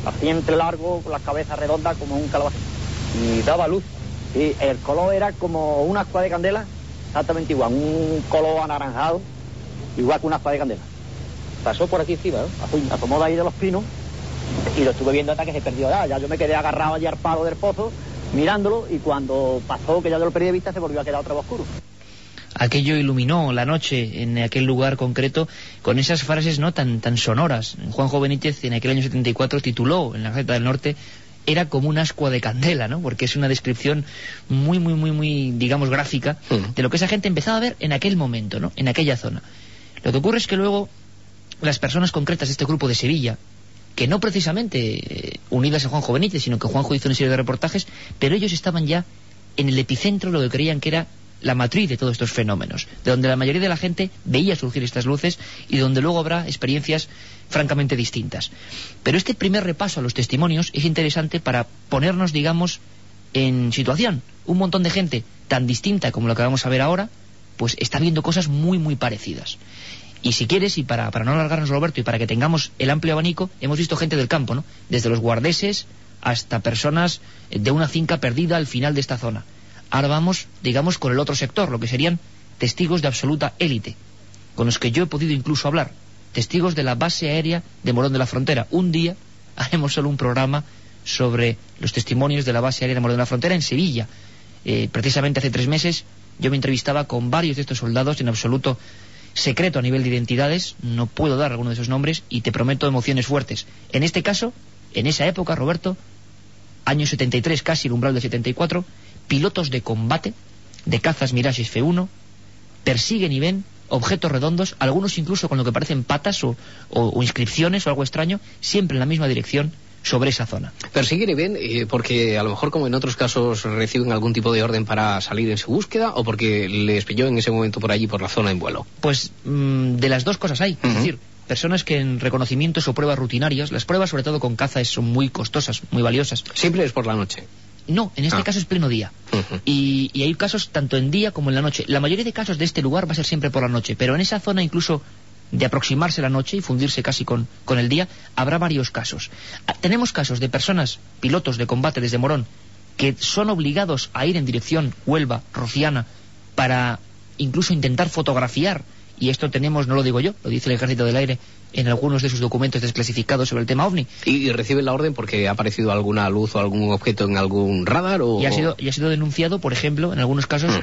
Speaker 4: Así entre largo, con la cabeza redonda como un calabacín.
Speaker 5: Y daba luz.
Speaker 4: Y el color era como una ascua de candela, exactamente igual, un color anaranjado, igual que una ascua de candela.
Speaker 5: Pasó por aquí encima, ¿no?
Speaker 4: Asomó de ahí de los pinos y lo estuve viendo hasta que se perdió ya. Ya yo me quedé agarrado allí al palo del pozo, mirándolo, y cuando pasó, que ya yo lo perdí de vista, se volvió a quedar otra vez oscuro.
Speaker 3: Aquello iluminó la noche en aquel lugar concreto con esas frases no tan tan sonoras. Juanjo Benítez en aquel año 74 tituló en la Gaceta del Norte era como un ascua de candela, ¿no? Porque es una descripción muy, muy, muy, muy, digamos, gráfica
Speaker 2: Mm.
Speaker 3: de lo que esa gente empezaba a ver en aquel momento, ¿no? En aquella zona. Lo que ocurre es que luego las personas concretas de este grupo de Sevilla, que no precisamente eh, unidas a Juanjo Benítez, sino que Juanjo hizo una serie de reportajes, pero ellos estaban ya en el epicentro de lo que creían que era la matriz de todos estos fenómenos, de donde la mayoría de la gente veía surgir estas luces y donde luego habrá experiencias francamente distintas. Pero este primer repaso a los testimonios es interesante para ponernos, digamos, en situación. Un montón de gente tan distinta como lo que vamos a ver ahora, pues está viendo cosas muy, muy parecidas. Y si quieres, y para, para no alargarnos, Roberto, y para que tengamos el amplio abanico, hemos visto gente del campo, ¿no? Desde los guardeses hasta personas de una finca perdida al final de esta zona. Ahora vamos, digamos, con el otro sector, lo que serían testigos de absoluta élite, con los que yo he podido incluso hablar. Testigos de la base aérea de Morón de la Frontera. Un día haremos solo un programa sobre los testimonios de la base aérea de Morón de la Frontera en Sevilla. Eh, precisamente hace tres meses yo me entrevistaba con varios de estos soldados en absoluto secreto a nivel de identidades, no puedo dar alguno de esos nombres y te prometo emociones fuertes. En este caso, en esa época, Roberto, año 73, casi el umbral del 74, pilotos de combate de cazas Mirage F1 persiguen y ven objetos redondos, algunos incluso con lo que parecen patas o, o- o inscripciones o algo extraño, siempre en la misma dirección sobre esa zona.
Speaker 2: Persiguen y ven eh, porque a lo mejor como en otros casos reciben algún tipo de orden para salir en su búsqueda o porque les pilló en ese momento por allí por la zona en vuelo.
Speaker 3: Pues mm, de las dos cosas hay. Es decir, personas que en reconocimientos o pruebas rutinarias, las pruebas sobre todo con caza son muy costosas, muy valiosas.
Speaker 2: Siempre es por la noche.
Speaker 3: No, en este
Speaker 2: Ah.
Speaker 3: caso es pleno día. Y, y hay casos tanto en día como en la noche. La mayoría de casos de este lugar va a ser siempre por la noche, pero en esa zona incluso de aproximarse la noche y fundirse casi con, con el día, habrá varios casos. Ah, Tenemos casos de personas, pilotos de combate desde Morón, que son obligados a ir en dirección Huelva, Rociana, para incluso intentar fotografiar, y esto tenemos, no lo digo yo, lo dice el Ejército del Aire en algunos de sus documentos desclasificados sobre el tema OVNI,
Speaker 2: ¿Y, reciben la orden porque ha aparecido alguna luz o algún objeto en algún radar o...?
Speaker 3: y ha sido, y ha sido denunciado, por ejemplo, en algunos casos,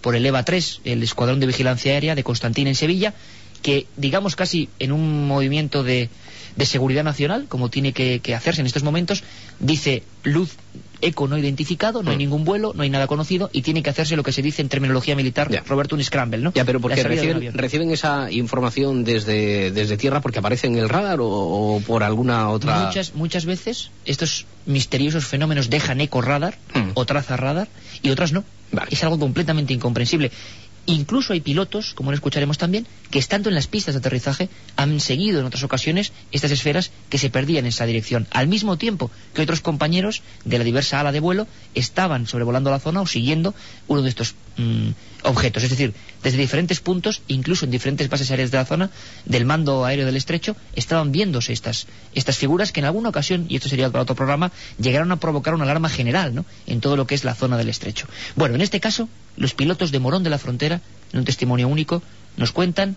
Speaker 3: por el EVA 3, el Escuadrón de Vigilancia Aérea de Constantín en Sevilla, que, digamos, casi en un movimiento de, de seguridad nacional, como tiene que, que hacerse en estos momentos, dice luz eco no identificado, no hay
Speaker 2: Mm.
Speaker 3: ningún vuelo, no hay nada conocido, y tiene que hacerse lo que se dice en terminología militar,
Speaker 2: Ya.
Speaker 3: Roberto, un scramble, ¿no?
Speaker 2: Ya, pero porque reciben, esa información desde, desde tierra porque aparece en el radar o, o por alguna otra...
Speaker 3: Muchas, muchas veces estos misteriosos fenómenos dejan eco radar
Speaker 2: Mm.
Speaker 3: o traza radar y otras no.
Speaker 2: Vale.
Speaker 3: Es algo completamente incomprensible. Incluso hay pilotos, como lo escucharemos también, que estando en las pistas de aterrizaje han seguido en otras ocasiones estas esferas que se perdían en esa dirección, al mismo tiempo que otros compañeros de la diversa ala de vuelo estaban sobrevolando la zona o siguiendo uno de estos mm, objetos. Es decir, desde diferentes puntos, incluso en diferentes bases aéreas de la zona, del mando aéreo del estrecho, estaban viéndose estas, estas figuras que en alguna ocasión, y esto sería para otro programa, llegaron a provocar una alarma general ¿no? en todo lo que es la zona del estrecho. Bueno, en este caso, los pilotos de Morón de la Frontera, en un testimonio único, nos cuentan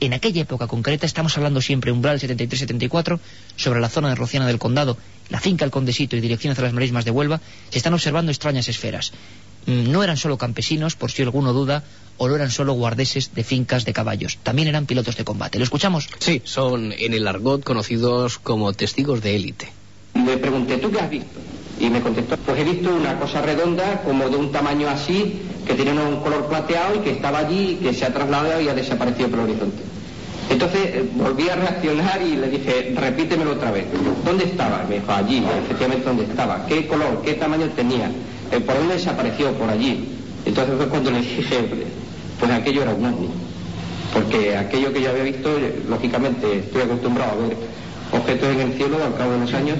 Speaker 3: en aquella época concreta, estamos hablando siempre umbral 73-74, sobre la zona de Rociana del Condado, la finca El Condesito y dirección hacia las marismas de Huelva, se están observando extrañas esferas. Mm, No eran solo campesinos, por si alguno duda, o no eran solo guardeses de fincas de caballos, también eran pilotos de combate. ¿Lo escuchamos?
Speaker 2: Sí, son en el argot conocidos como testigos de élite.
Speaker 6: Le pregunté, ¿tú qué has visto? Y me contestó, pues he visto una cosa redonda, como de un tamaño así, que tenía un color plateado y que estaba allí, y que se ha trasladado y ha desaparecido por el horizonte. Entonces eh, volví a reaccionar y le dije, repítemelo otra vez. ¿Dónde estaba? Me dijo, allí, efectivamente, ¿dónde estaba? ¿Qué color? ¿Qué tamaño tenía? ¿Por dónde desapareció? Por allí. Entonces fue cuando le dije, pues aquello era un ovni. Porque aquello que yo había visto, eh, lógicamente, estoy acostumbrado a ver objetos en el cielo al cabo de los años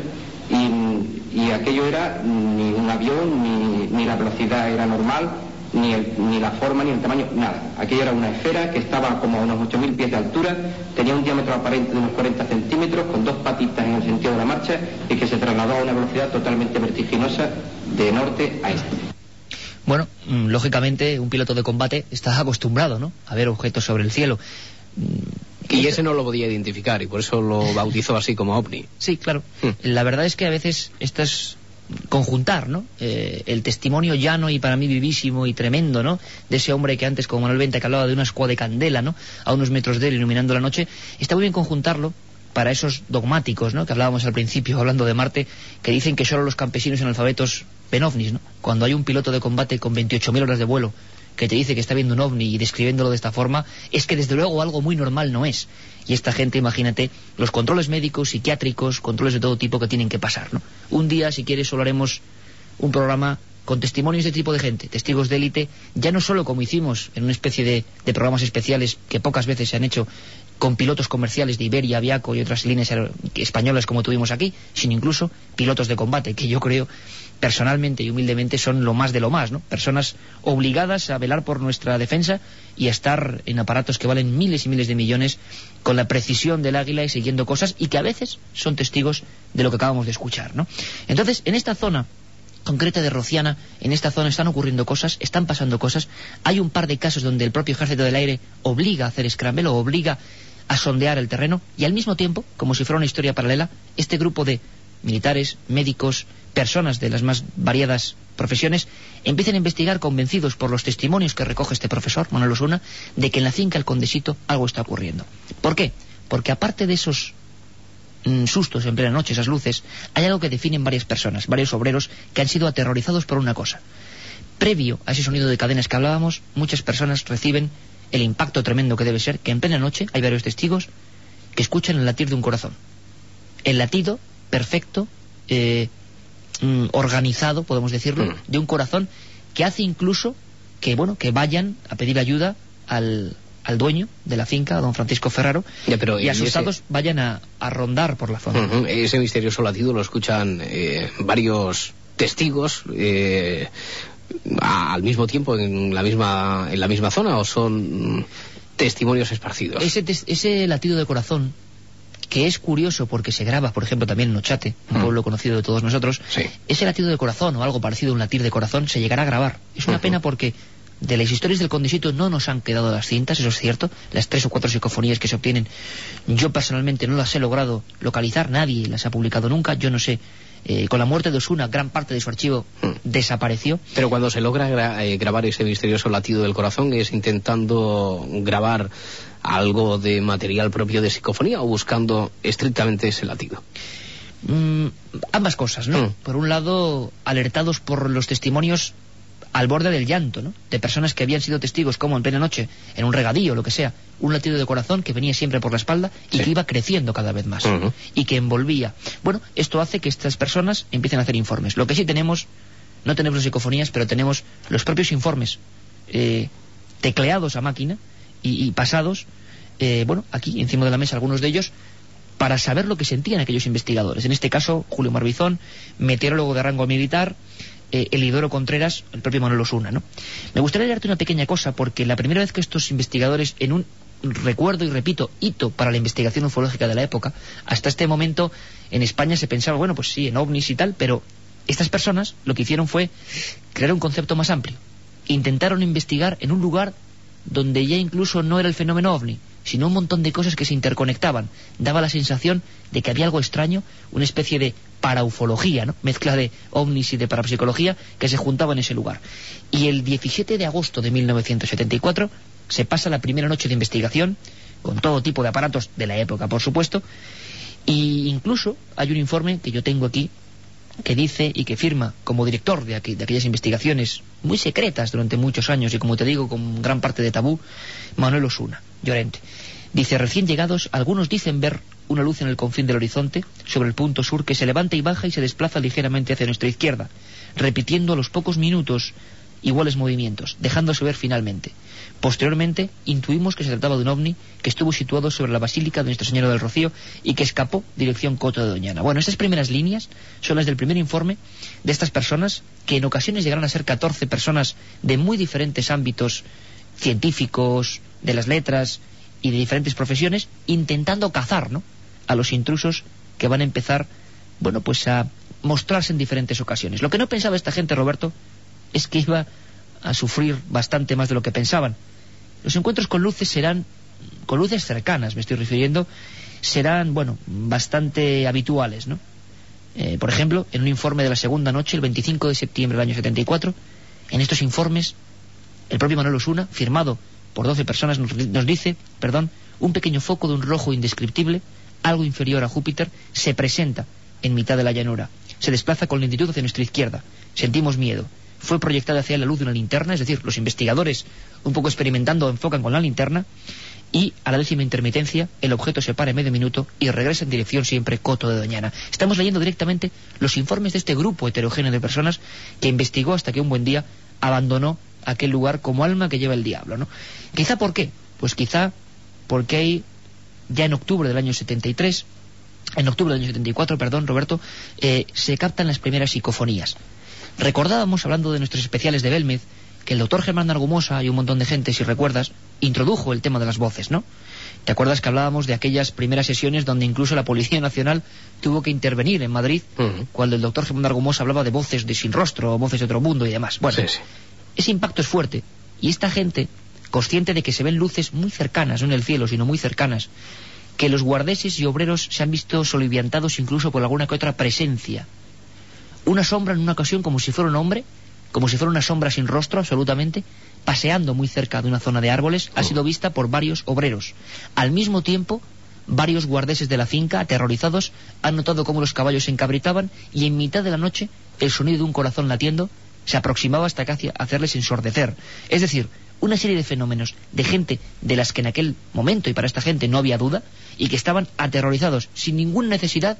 Speaker 6: y, y aquello era ni un avión, ni, ni la velocidad era normal, ni, el- ni la forma, ni el tamaño, nada. Aquello era una esfera que estaba como a unos 8.000 pies de altura, tenía un diámetro aparente de unos 40 centímetros, con dos patitas en el sentido de la marcha y que se trasladó a una velocidad totalmente vertiginosa de norte a este.
Speaker 3: Bueno, mm, lógicamente un piloto de combate está acostumbrado, ¿no? A ver objetos sobre el cielo.
Speaker 2: Y ese no lo podía identificar y por eso lo bautizó así como ovni.
Speaker 3: Sí, claro.
Speaker 2: Hmm.
Speaker 3: La verdad es que a veces esto es conjuntar, ¿no? Eh, el testimonio llano y para mí vivísimo y tremendo, ¿no? De ese hombre que antes, como Manuel Venta, que hablaba de una escuadra de candela, ¿no? A unos metros de él iluminando la noche. Está muy bien conjuntarlo para esos dogmáticos, ¿no? Que hablábamos al principio, hablando de Marte, que dicen que solo los campesinos analfabetos ven ovnis, ¿no? Cuando hay un piloto de combate con 28.000 horas de vuelo que te dice que está viendo un ovni y describiéndolo de esta forma, es que desde luego algo muy normal no es. Y esta gente, imagínate, los controles médicos, psiquiátricos, controles de todo tipo que tienen que pasar, ¿no? Un día, si quieres, solo haremos un programa con testimonios de este tipo de gente, testigos de élite, ya no solo como hicimos en una especie de, de programas especiales que pocas veces se han hecho con pilotos comerciales de Iberia, Aviaco y otras líneas españolas como tuvimos aquí, sino incluso pilotos de combate, que yo creo personalmente y humildemente son lo más de lo más, ¿no? Personas obligadas a velar por nuestra defensa y a estar en aparatos que valen miles y miles de millones con la precisión del águila y siguiendo cosas y que a veces son testigos de lo que acabamos de escuchar, ¿no? Entonces, en esta zona concreta de Rociana, en esta zona están ocurriendo cosas, están pasando cosas. Hay un par de casos donde el propio Ejército del Aire obliga a hacer scramble o obliga a sondear el terreno y al mismo tiempo, como si fuera una historia paralela, este grupo de militares, médicos, personas de las más variadas profesiones empiezan a investigar convencidos por los testimonios que recoge este profesor, Manuel Osuna, de que en la finca El Condesito algo está ocurriendo. ¿Por qué? Porque aparte de esos mm, sustos en plena noche, esas luces, hay algo que definen varias personas, varios obreros que han sido aterrorizados por una cosa. Previo a ese sonido de cadenas que hablábamos, muchas personas reciben el impacto tremendo que debe ser que en plena noche hay varios testigos que escuchan el latir de un corazón. El latido perfecto, eh, mm, organizado, podemos decirlo,
Speaker 2: Mm.
Speaker 3: de un corazón que hace incluso que, bueno, que vayan a pedir ayuda al, al dueño de la finca, a don Francisco Ferraro,
Speaker 2: Ya, pero,
Speaker 3: y
Speaker 2: ¿y
Speaker 3: asustados
Speaker 2: ese-
Speaker 3: vayan a, a rondar por la zona.
Speaker 2: Ese misterioso latido lo escuchan eh, varios testigos eh, al mismo tiempo en la misma en la misma zona o son testimonios esparcidos.
Speaker 3: Ese, tes- ese latido de corazón, que es curioso porque se graba, por ejemplo, también en Ochate, un
Speaker 2: Mm.
Speaker 3: pueblo conocido de todos nosotros,
Speaker 2: Sí.
Speaker 3: ese latido de corazón o algo parecido a un latir de corazón se llegará a grabar. Es una pena porque de las historias del condisito no nos han quedado las cintas, eso es cierto, las tres o cuatro psicofonías que se obtienen. Yo personalmente no las he logrado localizar, nadie las ha publicado nunca, yo no sé. eh, con la muerte de Osuna, gran parte de su archivo
Speaker 2: Mm.
Speaker 3: desapareció.
Speaker 2: Pero cuando se logra gra- eh, grabar ese misterioso latido del corazón es intentando grabar algo de material propio de psicofonía o buscando estrictamente ese latido.
Speaker 3: Mm, ambas cosas, ¿no?
Speaker 2: Mm.
Speaker 3: Por un lado, alertados por los testimonios al borde del llanto, ¿no? De personas que habían sido testigos, como en plena noche, en un regadío, lo que sea, un latido de corazón que venía siempre por la espalda y
Speaker 2: Sí.
Speaker 3: que iba creciendo cada vez más y que envolvía. Bueno, esto hace que estas personas empiecen a hacer informes. Lo que sí tenemos, no tenemos las psicofonías, pero tenemos los propios informes eh, tecleados a máquina y, pasados, eh, bueno, aquí encima de la mesa algunos de ellos, para saber lo que sentían aquellos investigadores. En este caso, Julio Marbizón, meteorólogo de rango militar, eh, Elidoro Contreras, el propio Manuel Osuna, ¿no? Me gustaría leerte una pequeña cosa, porque la primera vez que estos investigadores, en un recuerdo y repito, hito para la investigación ufológica de la época, hasta este momento en España se pensaba, bueno, pues sí, en ovnis y tal, pero estas personas lo que hicieron fue crear un concepto más amplio. Intentaron investigar en un lugar donde ya incluso no era el fenómeno ovni, sino un montón de cosas que se interconectaban. Daba la sensación de que había algo extraño, una especie de paraufología, ¿no? mezcla de ovnis y de parapsicología, que se juntaba en ese lugar. Y el 17 de agosto de 1974 se pasa la primera noche de investigación, con todo tipo de aparatos de la época, por supuesto, y incluso hay un informe que yo tengo aquí que dice y que firma como director de, de aquellas investigaciones muy secretas durante muchos años y como te digo con gran parte de tabú, Manuel Osuna, Llorente. Dice, recién llegados, algunos dicen ver una luz en el confín del horizonte, sobre el punto sur, que se levanta y baja y se desplaza ligeramente hacia nuestra izquierda, repitiendo a los pocos minutos iguales movimientos, dejándose ver finalmente. Posteriormente, intuimos que se trataba de un ovni que estuvo situado sobre la Basílica de Nuestra Señora del Rocío y que escapó dirección Coto de Doñana. Bueno, estas primeras líneas son las del primer informe de estas personas, que en ocasiones llegaron a ser 14 personas de muy diferentes ámbitos científicos, de las letras y de diferentes profesiones, intentando cazar, ¿no?, a los intrusos que van a empezar, bueno, pues a mostrarse en diferentes ocasiones. Lo que no pensaba esta gente, Roberto, es que iba a sufrir bastante más de lo que pensaban. Los encuentros con luces serán, con luces cercanas, me estoy refiriendo, serán, bueno, bastante habituales, ¿no? Eh, por ejemplo, en un informe de la segunda noche, el 25 de septiembre del año 74, en estos informes, el propio Manuel Osuna, firmado por 12 personas, nos, nos dice, perdón, un pequeño foco de un rojo indescriptible, algo inferior a Júpiter, se presenta en mitad de la llanura. Se desplaza con lentitud hacia nuestra izquierda. Sentimos miedo. Fue proyectada hacia la luz de una linterna, es decir, los investigadores, un poco experimentando, enfocan con la linterna, y a la décima intermitencia el objeto se para en medio minuto y regresa en dirección siempre Coto de Doñana. Estamos leyendo directamente los informes de este grupo heterogéneo de personas que investigó hasta que un buen día abandonó aquel lugar como alma que lleva el diablo, ¿no? Quizá por qué? Pues quizá porque hay ya en octubre del año 73 en octubre del año 74, perdón, Roberto, eh, se captan las primeras psicofonías. Recordábamos, hablando de nuestros especiales de Belmez, que el doctor Germán Argumosa y un montón de gente, si recuerdas, introdujo el tema de las voces, ¿no? ¿Te acuerdas que hablábamos de aquellas primeras sesiones donde incluso la Policía Nacional tuvo que intervenir en Madrid cuando el doctor Germán Argumosa hablaba de voces de sin rostro o voces de otro mundo y demás? Bueno,
Speaker 2: Sí, sí.
Speaker 3: ese impacto es fuerte y esta gente, consciente de que se ven luces muy cercanas, no en el cielo, sino muy cercanas, que los guardeses y obreros se han visto soliviantados incluso por alguna que otra presencia. Una sombra en una ocasión como si fuera un hombre, como si fuera una sombra sin rostro absolutamente, paseando muy cerca de una zona de árboles, ha sido vista por varios obreros. Al mismo tiempo, varios guardeses de la finca, aterrorizados, han notado cómo los caballos se encabritaban y en mitad de la noche el sonido de un corazón latiendo se aproximaba hasta casi hacerles ensordecer. Es decir, una serie de fenómenos de gente de las que en aquel momento y para esta gente no había duda y que estaban aterrorizados sin ninguna necesidad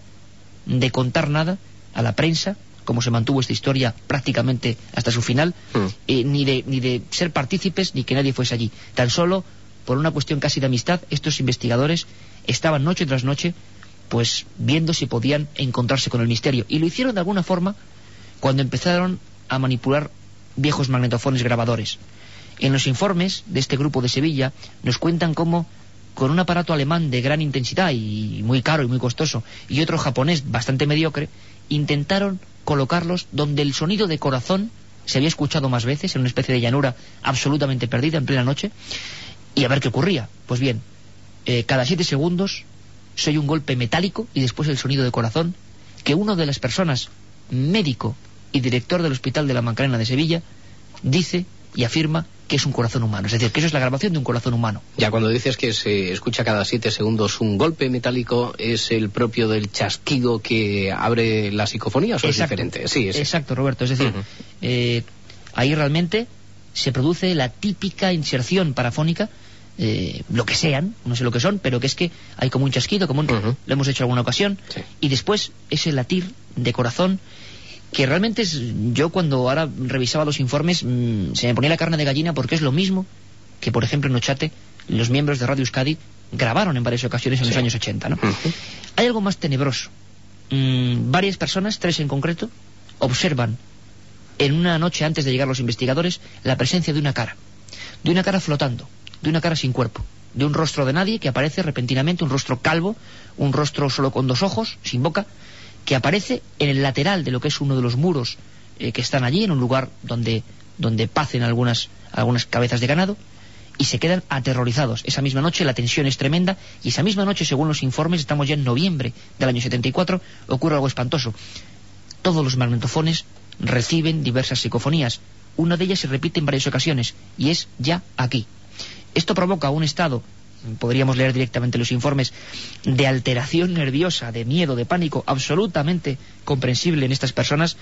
Speaker 3: de contar nada a la prensa, como se mantuvo esta historia prácticamente hasta su final,
Speaker 2: Mm.
Speaker 3: eh, ni, de, ni de ser partícipes ni que nadie fuese allí. Tan solo por una cuestión casi de amistad, estos investigadores estaban noche tras noche pues viendo si podían encontrarse con el misterio. Y lo hicieron de alguna forma cuando empezaron a manipular viejos magnetofones grabadores. En los informes de este grupo de Sevilla nos cuentan cómo con un aparato alemán de gran intensidad y muy caro y muy costoso y otro japonés bastante mediocre, intentaron colocarlos donde el sonido de corazón se había escuchado más veces, en una especie de llanura absolutamente perdida en plena noche, y a ver qué ocurría. Pues bien, eh, cada siete segundos se oye un golpe metálico y después el sonido de corazón que una de las personas, médico y director del Hospital de la Macarena de Sevilla, dice y afirma que es un corazón humano. Es decir, que eso es la grabación de un corazón humano.
Speaker 2: Ya cuando dices que se escucha cada siete segundos un golpe metálico, ¿es el propio del chasquido que abre las psicofonías o es diferente? Sí, es
Speaker 3: Exacto, Roberto. Es decir, eh, ahí realmente se produce la típica inserción parafónica, eh, lo que sean, no sé lo que son, pero que es que hay como un chasquido, como un- lo hemos hecho alguna ocasión,
Speaker 2: Sí.
Speaker 3: y después ese latir de corazón que realmente es, yo cuando ahora revisaba los informes mm, se me ponía la carne de gallina porque es lo mismo que por ejemplo en Ochate los miembros de Radio Euskadi grabaron en varias ocasiones en los años 80 ¿no? Hay algo más tenebroso. Mm, varias personas, tres en concreto observan en una noche antes de llegar los investigadores la presencia de una cara de una cara flotando de una cara sin cuerpo de un rostro de nadie que aparece repentinamente un rostro calvo un rostro solo con dos ojos sin boca que aparece en el lateral de lo que es uno de los muros eh, que están allí, en un lugar donde, donde pacen algunas, algunas cabezas de ganado, y se quedan aterrorizados. Esa misma noche la tensión es tremenda y esa misma noche, según los informes, estamos ya en noviembre del año 74, ocurre algo espantoso. Todos los magnetofones reciben diversas psicofonías. Una de ellas se repite en varias ocasiones y es ya aquí. Esto provoca un estado, podríamos leer directamente los informes, de alteración nerviosa, de miedo, de pánico, absolutamente comprensible en estas personas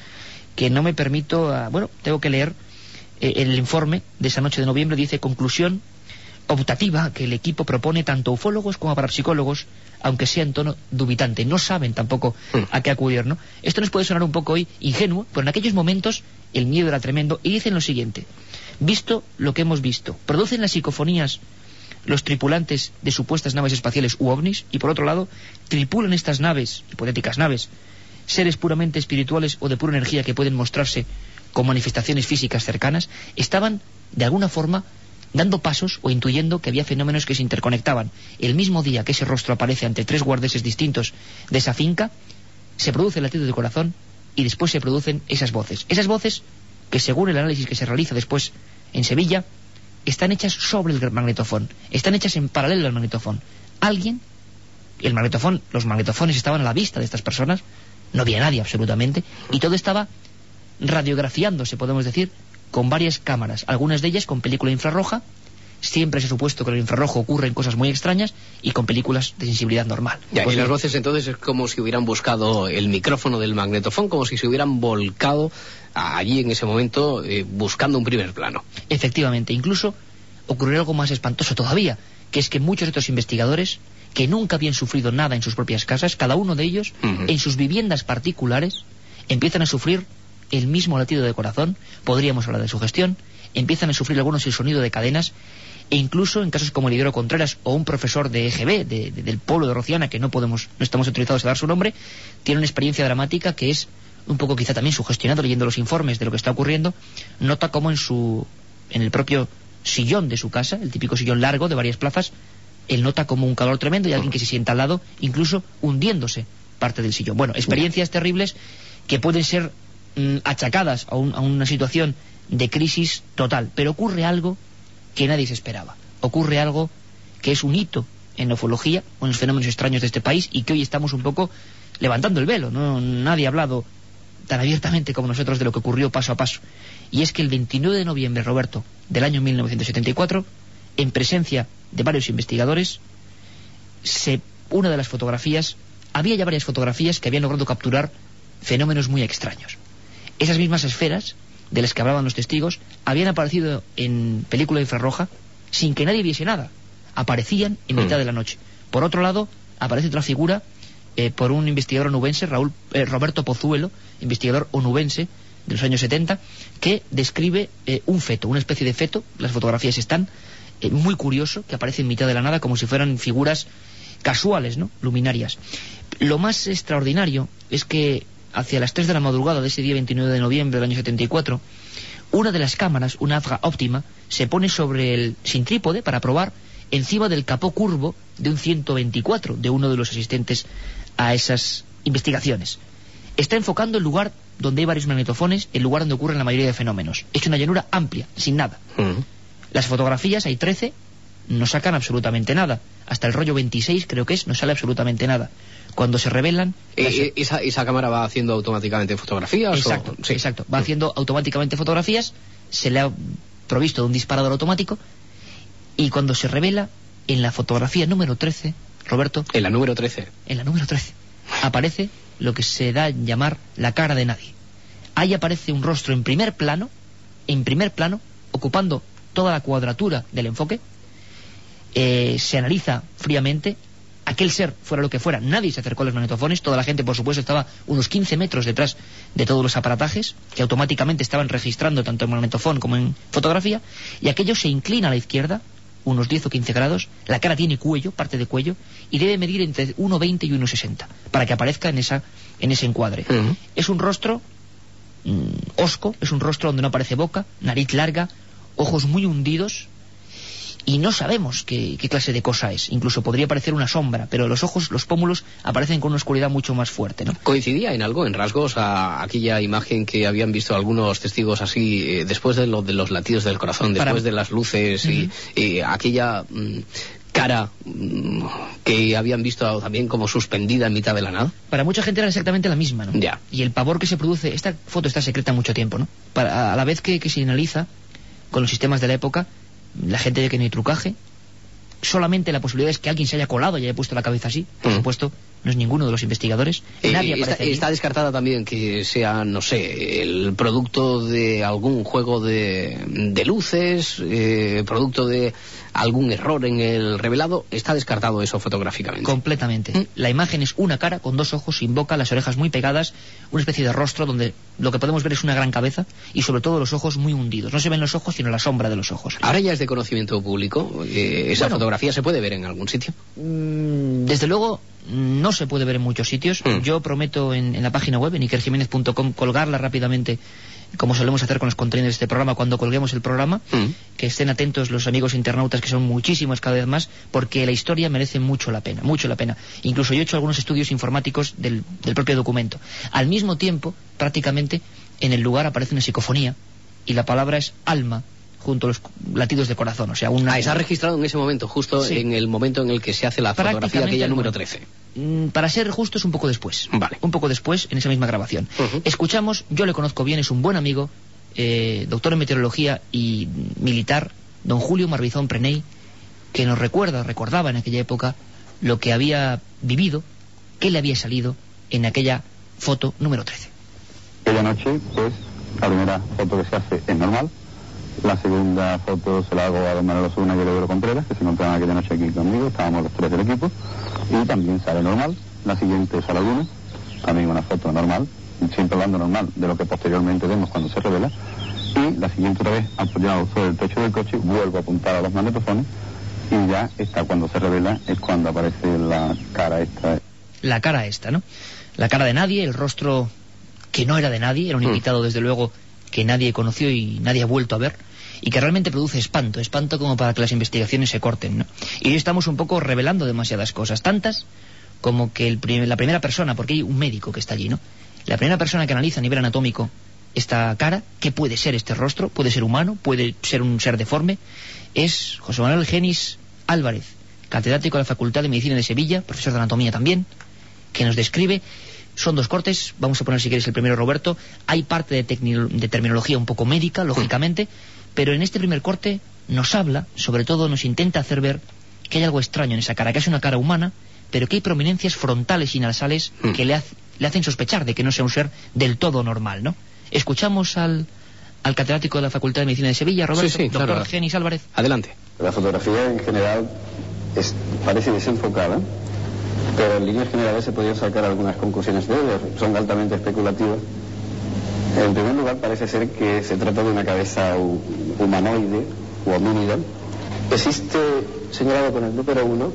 Speaker 3: que no me permito, ah, bueno, tengo que leer eh, el informe de esa noche de noviembre, dice conclusión optativa que el equipo propone tanto a ufólogos como a parapsicólogos, aunque sea en tono dubitante. No saben tampoco a qué acudir, ¿no? Esto nos puede sonar un poco hoy ingenuo, pero en aquellos momentos el miedo era tremendo. Y dicen lo siguiente, visto lo que hemos visto, producen las psicofonías los tripulantes de supuestas naves espaciales u ovnis, y por otro lado, tripulan estas naves, hipotéticas naves, seres puramente espirituales o de pura energía que pueden mostrarse con manifestaciones físicas cercanas, estaban, de alguna forma, dando pasos o intuyendo que había fenómenos que se interconectaban. El mismo día que ese rostro aparece ante tres guardeses distintos de esa finca, se produce el latido del corazón y después se producen esas voces. Esas voces que según el análisis que se realiza después en Sevilla, están hechas sobre el magnetofón, están hechas en paralelo al magnetofón. Alguien, el magnetofón, los magnetofones estaban a la vista de estas personas, no había nadie absolutamente, y todo estaba radiografiándose, podemos decir, con varias cámaras, algunas de ellas con película infrarroja, siempre se ha supuesto que en el infrarrojo ocurren cosas muy extrañas y con películas de sensibilidad normal.
Speaker 2: Ya,
Speaker 3: Pues
Speaker 2: y las voces entonces es como si hubieran buscado el micrófono del magnetofón, como si se hubieran volcado allí en ese momento eh, buscando un primer plano.
Speaker 3: Efectivamente, incluso ocurrió algo más espantoso todavía, que es que muchos de estos investigadores, que nunca habían sufrido nada en sus propias casas, cada uno de ellos, en sus viviendas particulares, empiezan a sufrir el mismo latido de corazón, podríamos hablar de sugestión, empiezan a sufrir algunos el sonido de cadenas, e incluso en casos como Lidero Contreras o un profesor de EGB, de- de- del pueblo de Rociana, que no podemos, no estamos autorizados a dar su nombre, tiene una experiencia dramática que es un poco quizá también sugestionado leyendo los informes de lo que está ocurriendo, nota como en su, en el propio sillón de su casa, el típico sillón largo de varias plazas, él nota como un calor tremendo y alguien que se sienta al lado, incluso hundiéndose parte del sillón. Bueno, experiencias terribles que pueden ser mm, achacadas a, un- a una situación de crisis total, pero ocurre algo que nadie se esperaba. Ocurre algo que es un hito en la ufología o en los fenómenos extraños de este país y que hoy estamos un poco levantando el velo. ¿no? Nadie ha hablado tan abiertamente como nosotros de lo que ocurrió paso a paso. Y es que el 29 de noviembre, Roberto, del año 1974, en presencia de varios investigadores, se, una de las fotografías, había ya varias fotografías que habían logrado capturar fenómenos muy extraños. Esas mismas esferas, de las que hablaban los testigos, habían aparecido en película infrarroja sin que nadie viese nada. Aparecían en
Speaker 2: Mm.
Speaker 3: mitad de la noche. Por otro lado, aparece otra figura eh, por un investigador onubense, Raúl, eh, Roberto Pozuelo, investigador onubense de los años 70, que describe eh, un feto, una especie de feto, las fotografías están, muy curioso, que aparece en mitad de la nada como si fueran figuras casuales, ¿no? Luminarias. Lo más extraordinario es que hacia las 3 de la madrugada de ese día 29 de noviembre del año 74, una de las cámaras, una Afga óptima, se pone sobre el, sin trípode para probar, encima del capó curvo de un 124 de uno de los asistentes a esas investigaciones. Está enfocando el lugar donde hay varios magnetofones, el lugar donde ocurren la mayoría de fenómenos. Es una llanura amplia, sin nada. Las fotografías, hay 13, no sacan absolutamente nada. Hasta el rollo 26, creo que es, no sale absolutamente nada. Cuando se revelan...
Speaker 2: Eh, esa, esa cámara va haciendo automáticamente fotografías? o-
Speaker 3: Exacto,
Speaker 2: sí.
Speaker 3: exacto. Va haciendo automáticamente fotografías, se le ha provisto de un disparador automático y cuando se revela en la fotografía número 13, Roberto,
Speaker 2: En la número 13.
Speaker 3: en la número 13, aparece lo que se da a llamar la cara de nadie. Ahí aparece un rostro en primer plano, en primer plano, ocupando toda la cuadratura del enfoque. Eh, se analiza fríamente. Aquel ser, fuera lo que fuera, nadie se acercó a los magnetofones. Toda la gente, por supuesto, estaba unos 15 metros detrás de todos los aparatajes, que automáticamente estaban registrando tanto en magnetofón como en fotografía. Y aquello se inclina a la izquierda, unos 10 o 15 grados. La cara tiene cuello, parte de cuello, y debe medir entre 1,20 y 1,60 para que aparezca en, esa, en ese encuadre. Es un rostro mm, osco, es un rostro donde no aparece boca, nariz larga, ojos muy hundidos y no sabemos qué, qué clase de cosa es. Incluso podría parecer una sombra, pero los ojos, los pómulos, aparecen con una oscuridad mucho más fuerte, ¿no?
Speaker 2: ¿Coincidía en algo, en rasgos, a aquella imagen que habían visto algunos testigos así, eh, después de, lo, de los latidos del corazón,
Speaker 3: Para-
Speaker 2: después de las luces y, y aquella mm, cara mm, que habían visto también como suspendida en mitad de la nada?
Speaker 3: Para mucha gente era exactamente la misma, ¿no?
Speaker 2: Ya.
Speaker 3: Y el pavor que se produce, esta foto está secreta mucho tiempo, ¿no? Para, a la vez que, que se analiza con los sistemas de la época, la gente de que no hay trucaje, solamente la posibilidad es que alguien se haya colado y haya puesto la cabeza así, por
Speaker 2: Mm.
Speaker 3: supuesto, no es ninguno de los investigadores,
Speaker 2: Eh,
Speaker 3: nadie
Speaker 2: está descartada también que sea, no sé, el producto de algún juego de, de luces, eh, producto de algún error en el revelado. Está descartado eso fotográficamente.
Speaker 3: Completamente.
Speaker 2: Mm.
Speaker 3: La imagen es una cara con dos ojos sin boca, las orejas muy pegadas, una especie de rostro donde lo que podemos ver es una gran cabeza y sobre todo los ojos muy hundidos. No se ven los ojos sino la sombra de los ojos.
Speaker 2: Ahora ya es de conocimiento público. eh, esa
Speaker 3: Bueno.
Speaker 2: fotografía se puede ver en algún sitio.
Speaker 3: Mm, Desde luego no se puede ver en muchos sitios.
Speaker 2: Mm.
Speaker 3: Yo prometo en, en la página web, en ikerjiménez.com, colgarla rápidamente, como solemos hacer con los contenidos de este programa, cuando colguemos el programa.
Speaker 2: Mm.
Speaker 3: Que estén atentos los amigos internautas, que son muchísimos cada vez más, porque la historia merece mucho la pena, mucho la pena. Incluso yo he hecho algunos estudios informáticos del, del propio documento. Al mismo tiempo, prácticamente, en el lugar aparece una psicofonía y la palabra es alma junto a los latidos de corazón. O sea, una,
Speaker 2: Ah, está registrado en ese momento, justo
Speaker 3: Sí.
Speaker 2: en el momento en el que se hace la fotografía aquella
Speaker 3: el
Speaker 2: número
Speaker 3: momento.
Speaker 2: 13.
Speaker 3: Mm, Para ser justos, un poco después.
Speaker 2: Vale.
Speaker 3: Un poco después, en esa misma grabación.
Speaker 2: Ujú.
Speaker 3: Escuchamos, yo le conozco bien, es un buen amigo, eh, doctor en meteorología y militar, don Julio Marbizón Preney, que nos recuerda, recordaba en aquella época lo que había vivido, qué le había salido en aquella foto número 13.
Speaker 7: Aquella noche, pues, la primera foto que se hace es normal. La segunda foto se la hago a don Manuel Osuna y a Pedro Contreras, que se encontraban aquella noche aquí conmigo, estábamos los tres del equipo, y también sale normal. La siguiente es a la luna, también una foto normal, siempre hablando normal de lo que posteriormente vemos cuando se revela. Y la siguiente otra vez, apoyado sobre el techo del coche, vuelvo a apuntar a los magnetofones, y ya está cuando se revela, es cuando aparece la cara esta
Speaker 3: La cara esta, ¿no? La cara de nadie, el rostro que no era de nadie, era un
Speaker 2: Mm.
Speaker 3: invitado desde luego que nadie conoció y nadie ha vuelto a ver y que realmente produce espanto, espanto como para que las investigaciones se corten, ¿no? Y hoy estamos un poco revelando demasiadas cosas, tantas como que el prim- la primera persona, porque hay un médico que está allí, ¿no? La primera persona que analiza a nivel anatómico esta cara, ¿qué puede ser este rostro? ¿Puede ser humano? ¿Puede ser un ser deforme? Es José Manuel Genis Álvarez, catedrático de la Facultad de Medicina de Sevilla, profesor de anatomía también, que nos describe. Son dos cortes, vamos a poner si quieres el primero Roberto. Hay parte de, de terminología un poco médica, lógicamente, pero en este primer corte nos habla, sobre todo nos intenta hacer ver que hay algo extraño en esa cara, que es una cara humana, pero que hay prominencias frontales y nasales
Speaker 2: Mm.
Speaker 3: que le, hacen sospechar de que no sea un ser del todo normal, ¿no? Escuchamos al, al catedrático de la Facultad de Medicina de Sevilla, Roberto,
Speaker 2: Sí, sí,
Speaker 3: doctor
Speaker 2: claro.
Speaker 3: Genis Álvarez.
Speaker 2: Adelante.
Speaker 7: La fotografía en general es- parece desenfocada, pero en líneas generales se podrían sacar algunas conclusiones de ellas. Son altamente especulativas. En primer lugar, parece ser que se trata de una cabeza hu- humanoide u homínida. Existe, señalado con el número uno,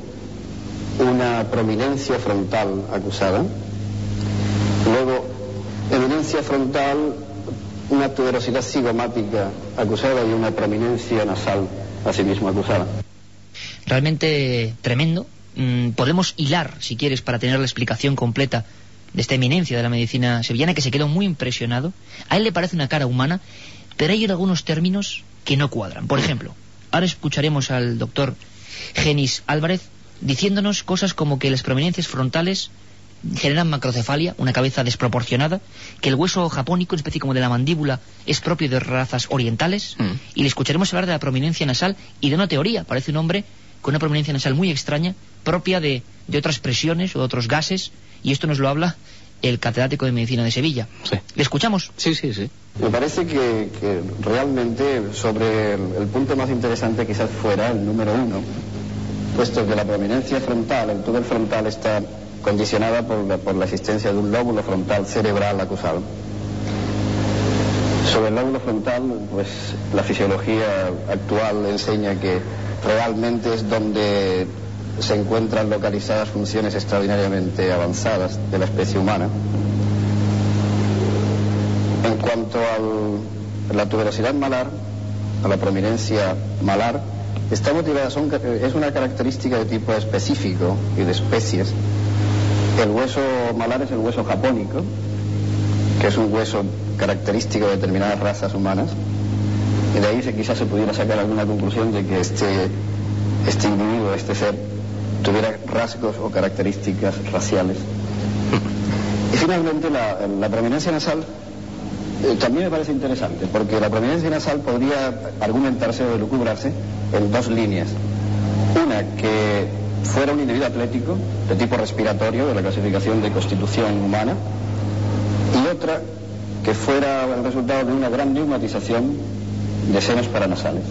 Speaker 7: una prominencia frontal acusada. Luego, eminencia frontal, una tuberosidad cigomática acusada y una prominencia nasal asimismo acusada.
Speaker 3: realmente tremendo. Mm, podemos hilar, si quieres, para tener la explicación completa de esta eminencia de la medicina sevillana, que se quedó muy impresionado. A él le parece una cara humana, pero hay algunos términos que no cuadran. Por ejemplo, ahora escucharemos al doctor Genis Álvarez diciéndonos cosas como que las prominencias frontales generan macrocefalia, una cabeza desproporcionada, que el hueso japónico, una especie como de la mandíbula, es propio de razas orientales,
Speaker 2: Mm.
Speaker 3: y le escucharemos hablar de la prominencia nasal y de una teoría, parece un hombre con una prominencia nasal muy extraña, propia de, de otras presiones o de otros gases, y esto nos lo habla el catedrático de medicina de Sevilla.
Speaker 2: Sí.
Speaker 3: ¿Le escuchamos?
Speaker 2: Sí, sí, sí.
Speaker 7: Me parece que, que realmente sobre el, el punto más interesante quizás fuera el número uno, puesto que la prominencia frontal, el túnel frontal está condicionada por la, por la existencia de un lóbulo frontal cerebral acusado. Sobre el lóbulo frontal, pues la fisiología actual enseña que realmente es donde se encuentran localizadas funciones extraordinariamente avanzadas de la especie humana. En cuanto a la tuberosidad malar, a la prominencia malar, está motivada, son es una característica de tipo específico y de especies. El hueso malar es el hueso japónico, que es un hueso característico de determinadas razas humanas. Y de ahí se, quizás se pudiera sacar alguna conclusión de que este, este individuo, este ser, tuviera rasgos o características raciales. Y finalmente la, la prominencia nasal eh, también me parece interesante, porque la prominencia nasal podría argumentarse o elucubrarse en dos líneas. Una, que fuera un individuo atlético, de tipo respiratorio, de la clasificación de constitución humana, y otra, que fuera el resultado de una gran neumatización de senos paranasales.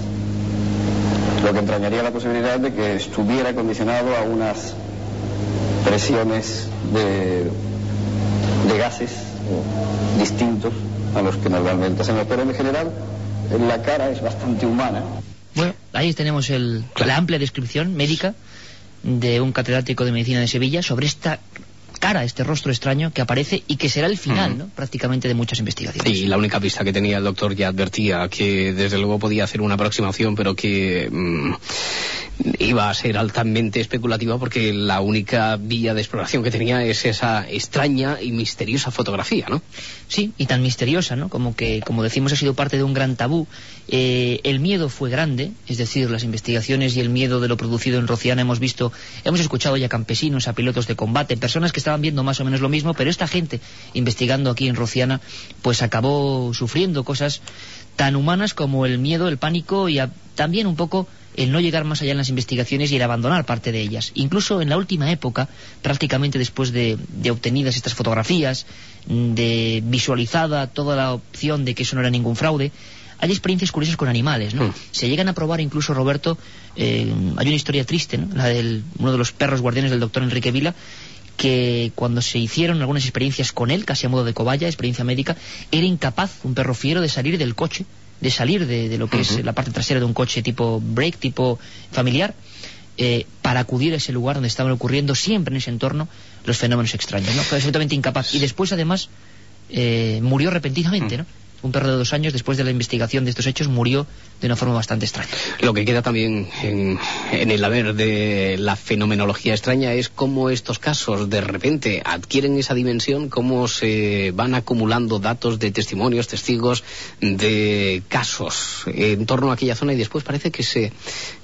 Speaker 7: Lo que entrañaría la posibilidad de que estuviera condicionado a unas presiones de, gases distintos a los que normalmente hacemos. Pero en general, la cara es bastante humana.
Speaker 3: Bueno, ahí tenemos el, la amplia descripción médica de un catedrático de medicina de Sevilla sobre esta cara, este rostro extraño que aparece y que será el final. ¿no? prácticamente de muchas investigaciones.
Speaker 2: Y la única pista que tenía el doctor ya advertía que desde luego podía hacer una aproximación, pero que mm, iba a ser altamente especulativa porque la única vía de exploración que tenía es esa extraña y misteriosa fotografía, ¿no?
Speaker 3: Sí, y tan misteriosa, ¿no? Como que, como decimos, ha sido parte de un gran tabú. Eh, el miedo fue grande, es decir, las investigaciones y el miedo de lo producido en Rociana hemos visto, hemos escuchado ya campesinos, a pilotos de combate, personas que estaban viendo más o menos lo mismo, pero esta gente investigando aquí en Rociana, pues acabó sufriendo cosas tan humanas como el miedo, el pánico y a- también un poco el no llegar más allá en las investigaciones y el abandonar parte de ellas. Incluso en la última época, prácticamente después de, de obtenidas estas fotografías, mm, de visualizada toda la opción de que eso no era ningún fraude, hay experiencias curiosas con animales, ¿no?
Speaker 2: Mm.
Speaker 3: Se llegan a probar incluso, Roberto, eh, hay una historia triste, ¿no? La de uno de los perros guardianes del doctor Enrique Vila, que cuando se hicieron algunas experiencias con él, casi a modo de cobaya, experiencia médica, era incapaz, un perro fiero, de salir del coche, de salir de, de lo que es la parte trasera de un coche tipo break, tipo familiar, eh, para acudir a ese lugar donde estaban ocurriendo siempre en ese entorno los fenómenos extraños, ¿no? Fue absolutamente incapaz. Y después, además, eh, murió repentinamente, ¿no? Un perro de dos años, después de la investigación de estos hechos, murió de una forma bastante extraña.
Speaker 2: Lo que queda también en, en el haber de la fenomenología extraña es cómo estos casos de repente adquieren esa dimensión, cómo se van acumulando datos de testimonios, testigos de casos en torno a aquella zona y después parece que se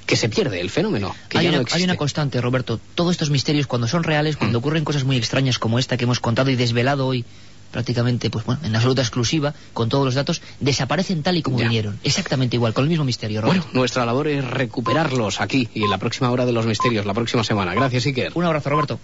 Speaker 2: que se pierde el fenómeno, que
Speaker 3: hay,
Speaker 2: ya
Speaker 3: una,
Speaker 2: no
Speaker 3: hay
Speaker 2: existe.
Speaker 3: una constante, Roberto. Todos estos misterios, cuando son reales, cuando ocurren cosas muy extrañas como esta que hemos contado y desvelado hoy, prácticamente, pues bueno, en absoluta exclusiva, con todos los datos, desaparecen tal y como
Speaker 2: Ya.
Speaker 3: vinieron. Exactamente igual, con el mismo misterio, Roberto.
Speaker 2: Bueno, nuestra labor es recuperarlos aquí y en la próxima hora de los misterios, la próxima semana. Gracias, Iker.
Speaker 3: Un abrazo, Roberto.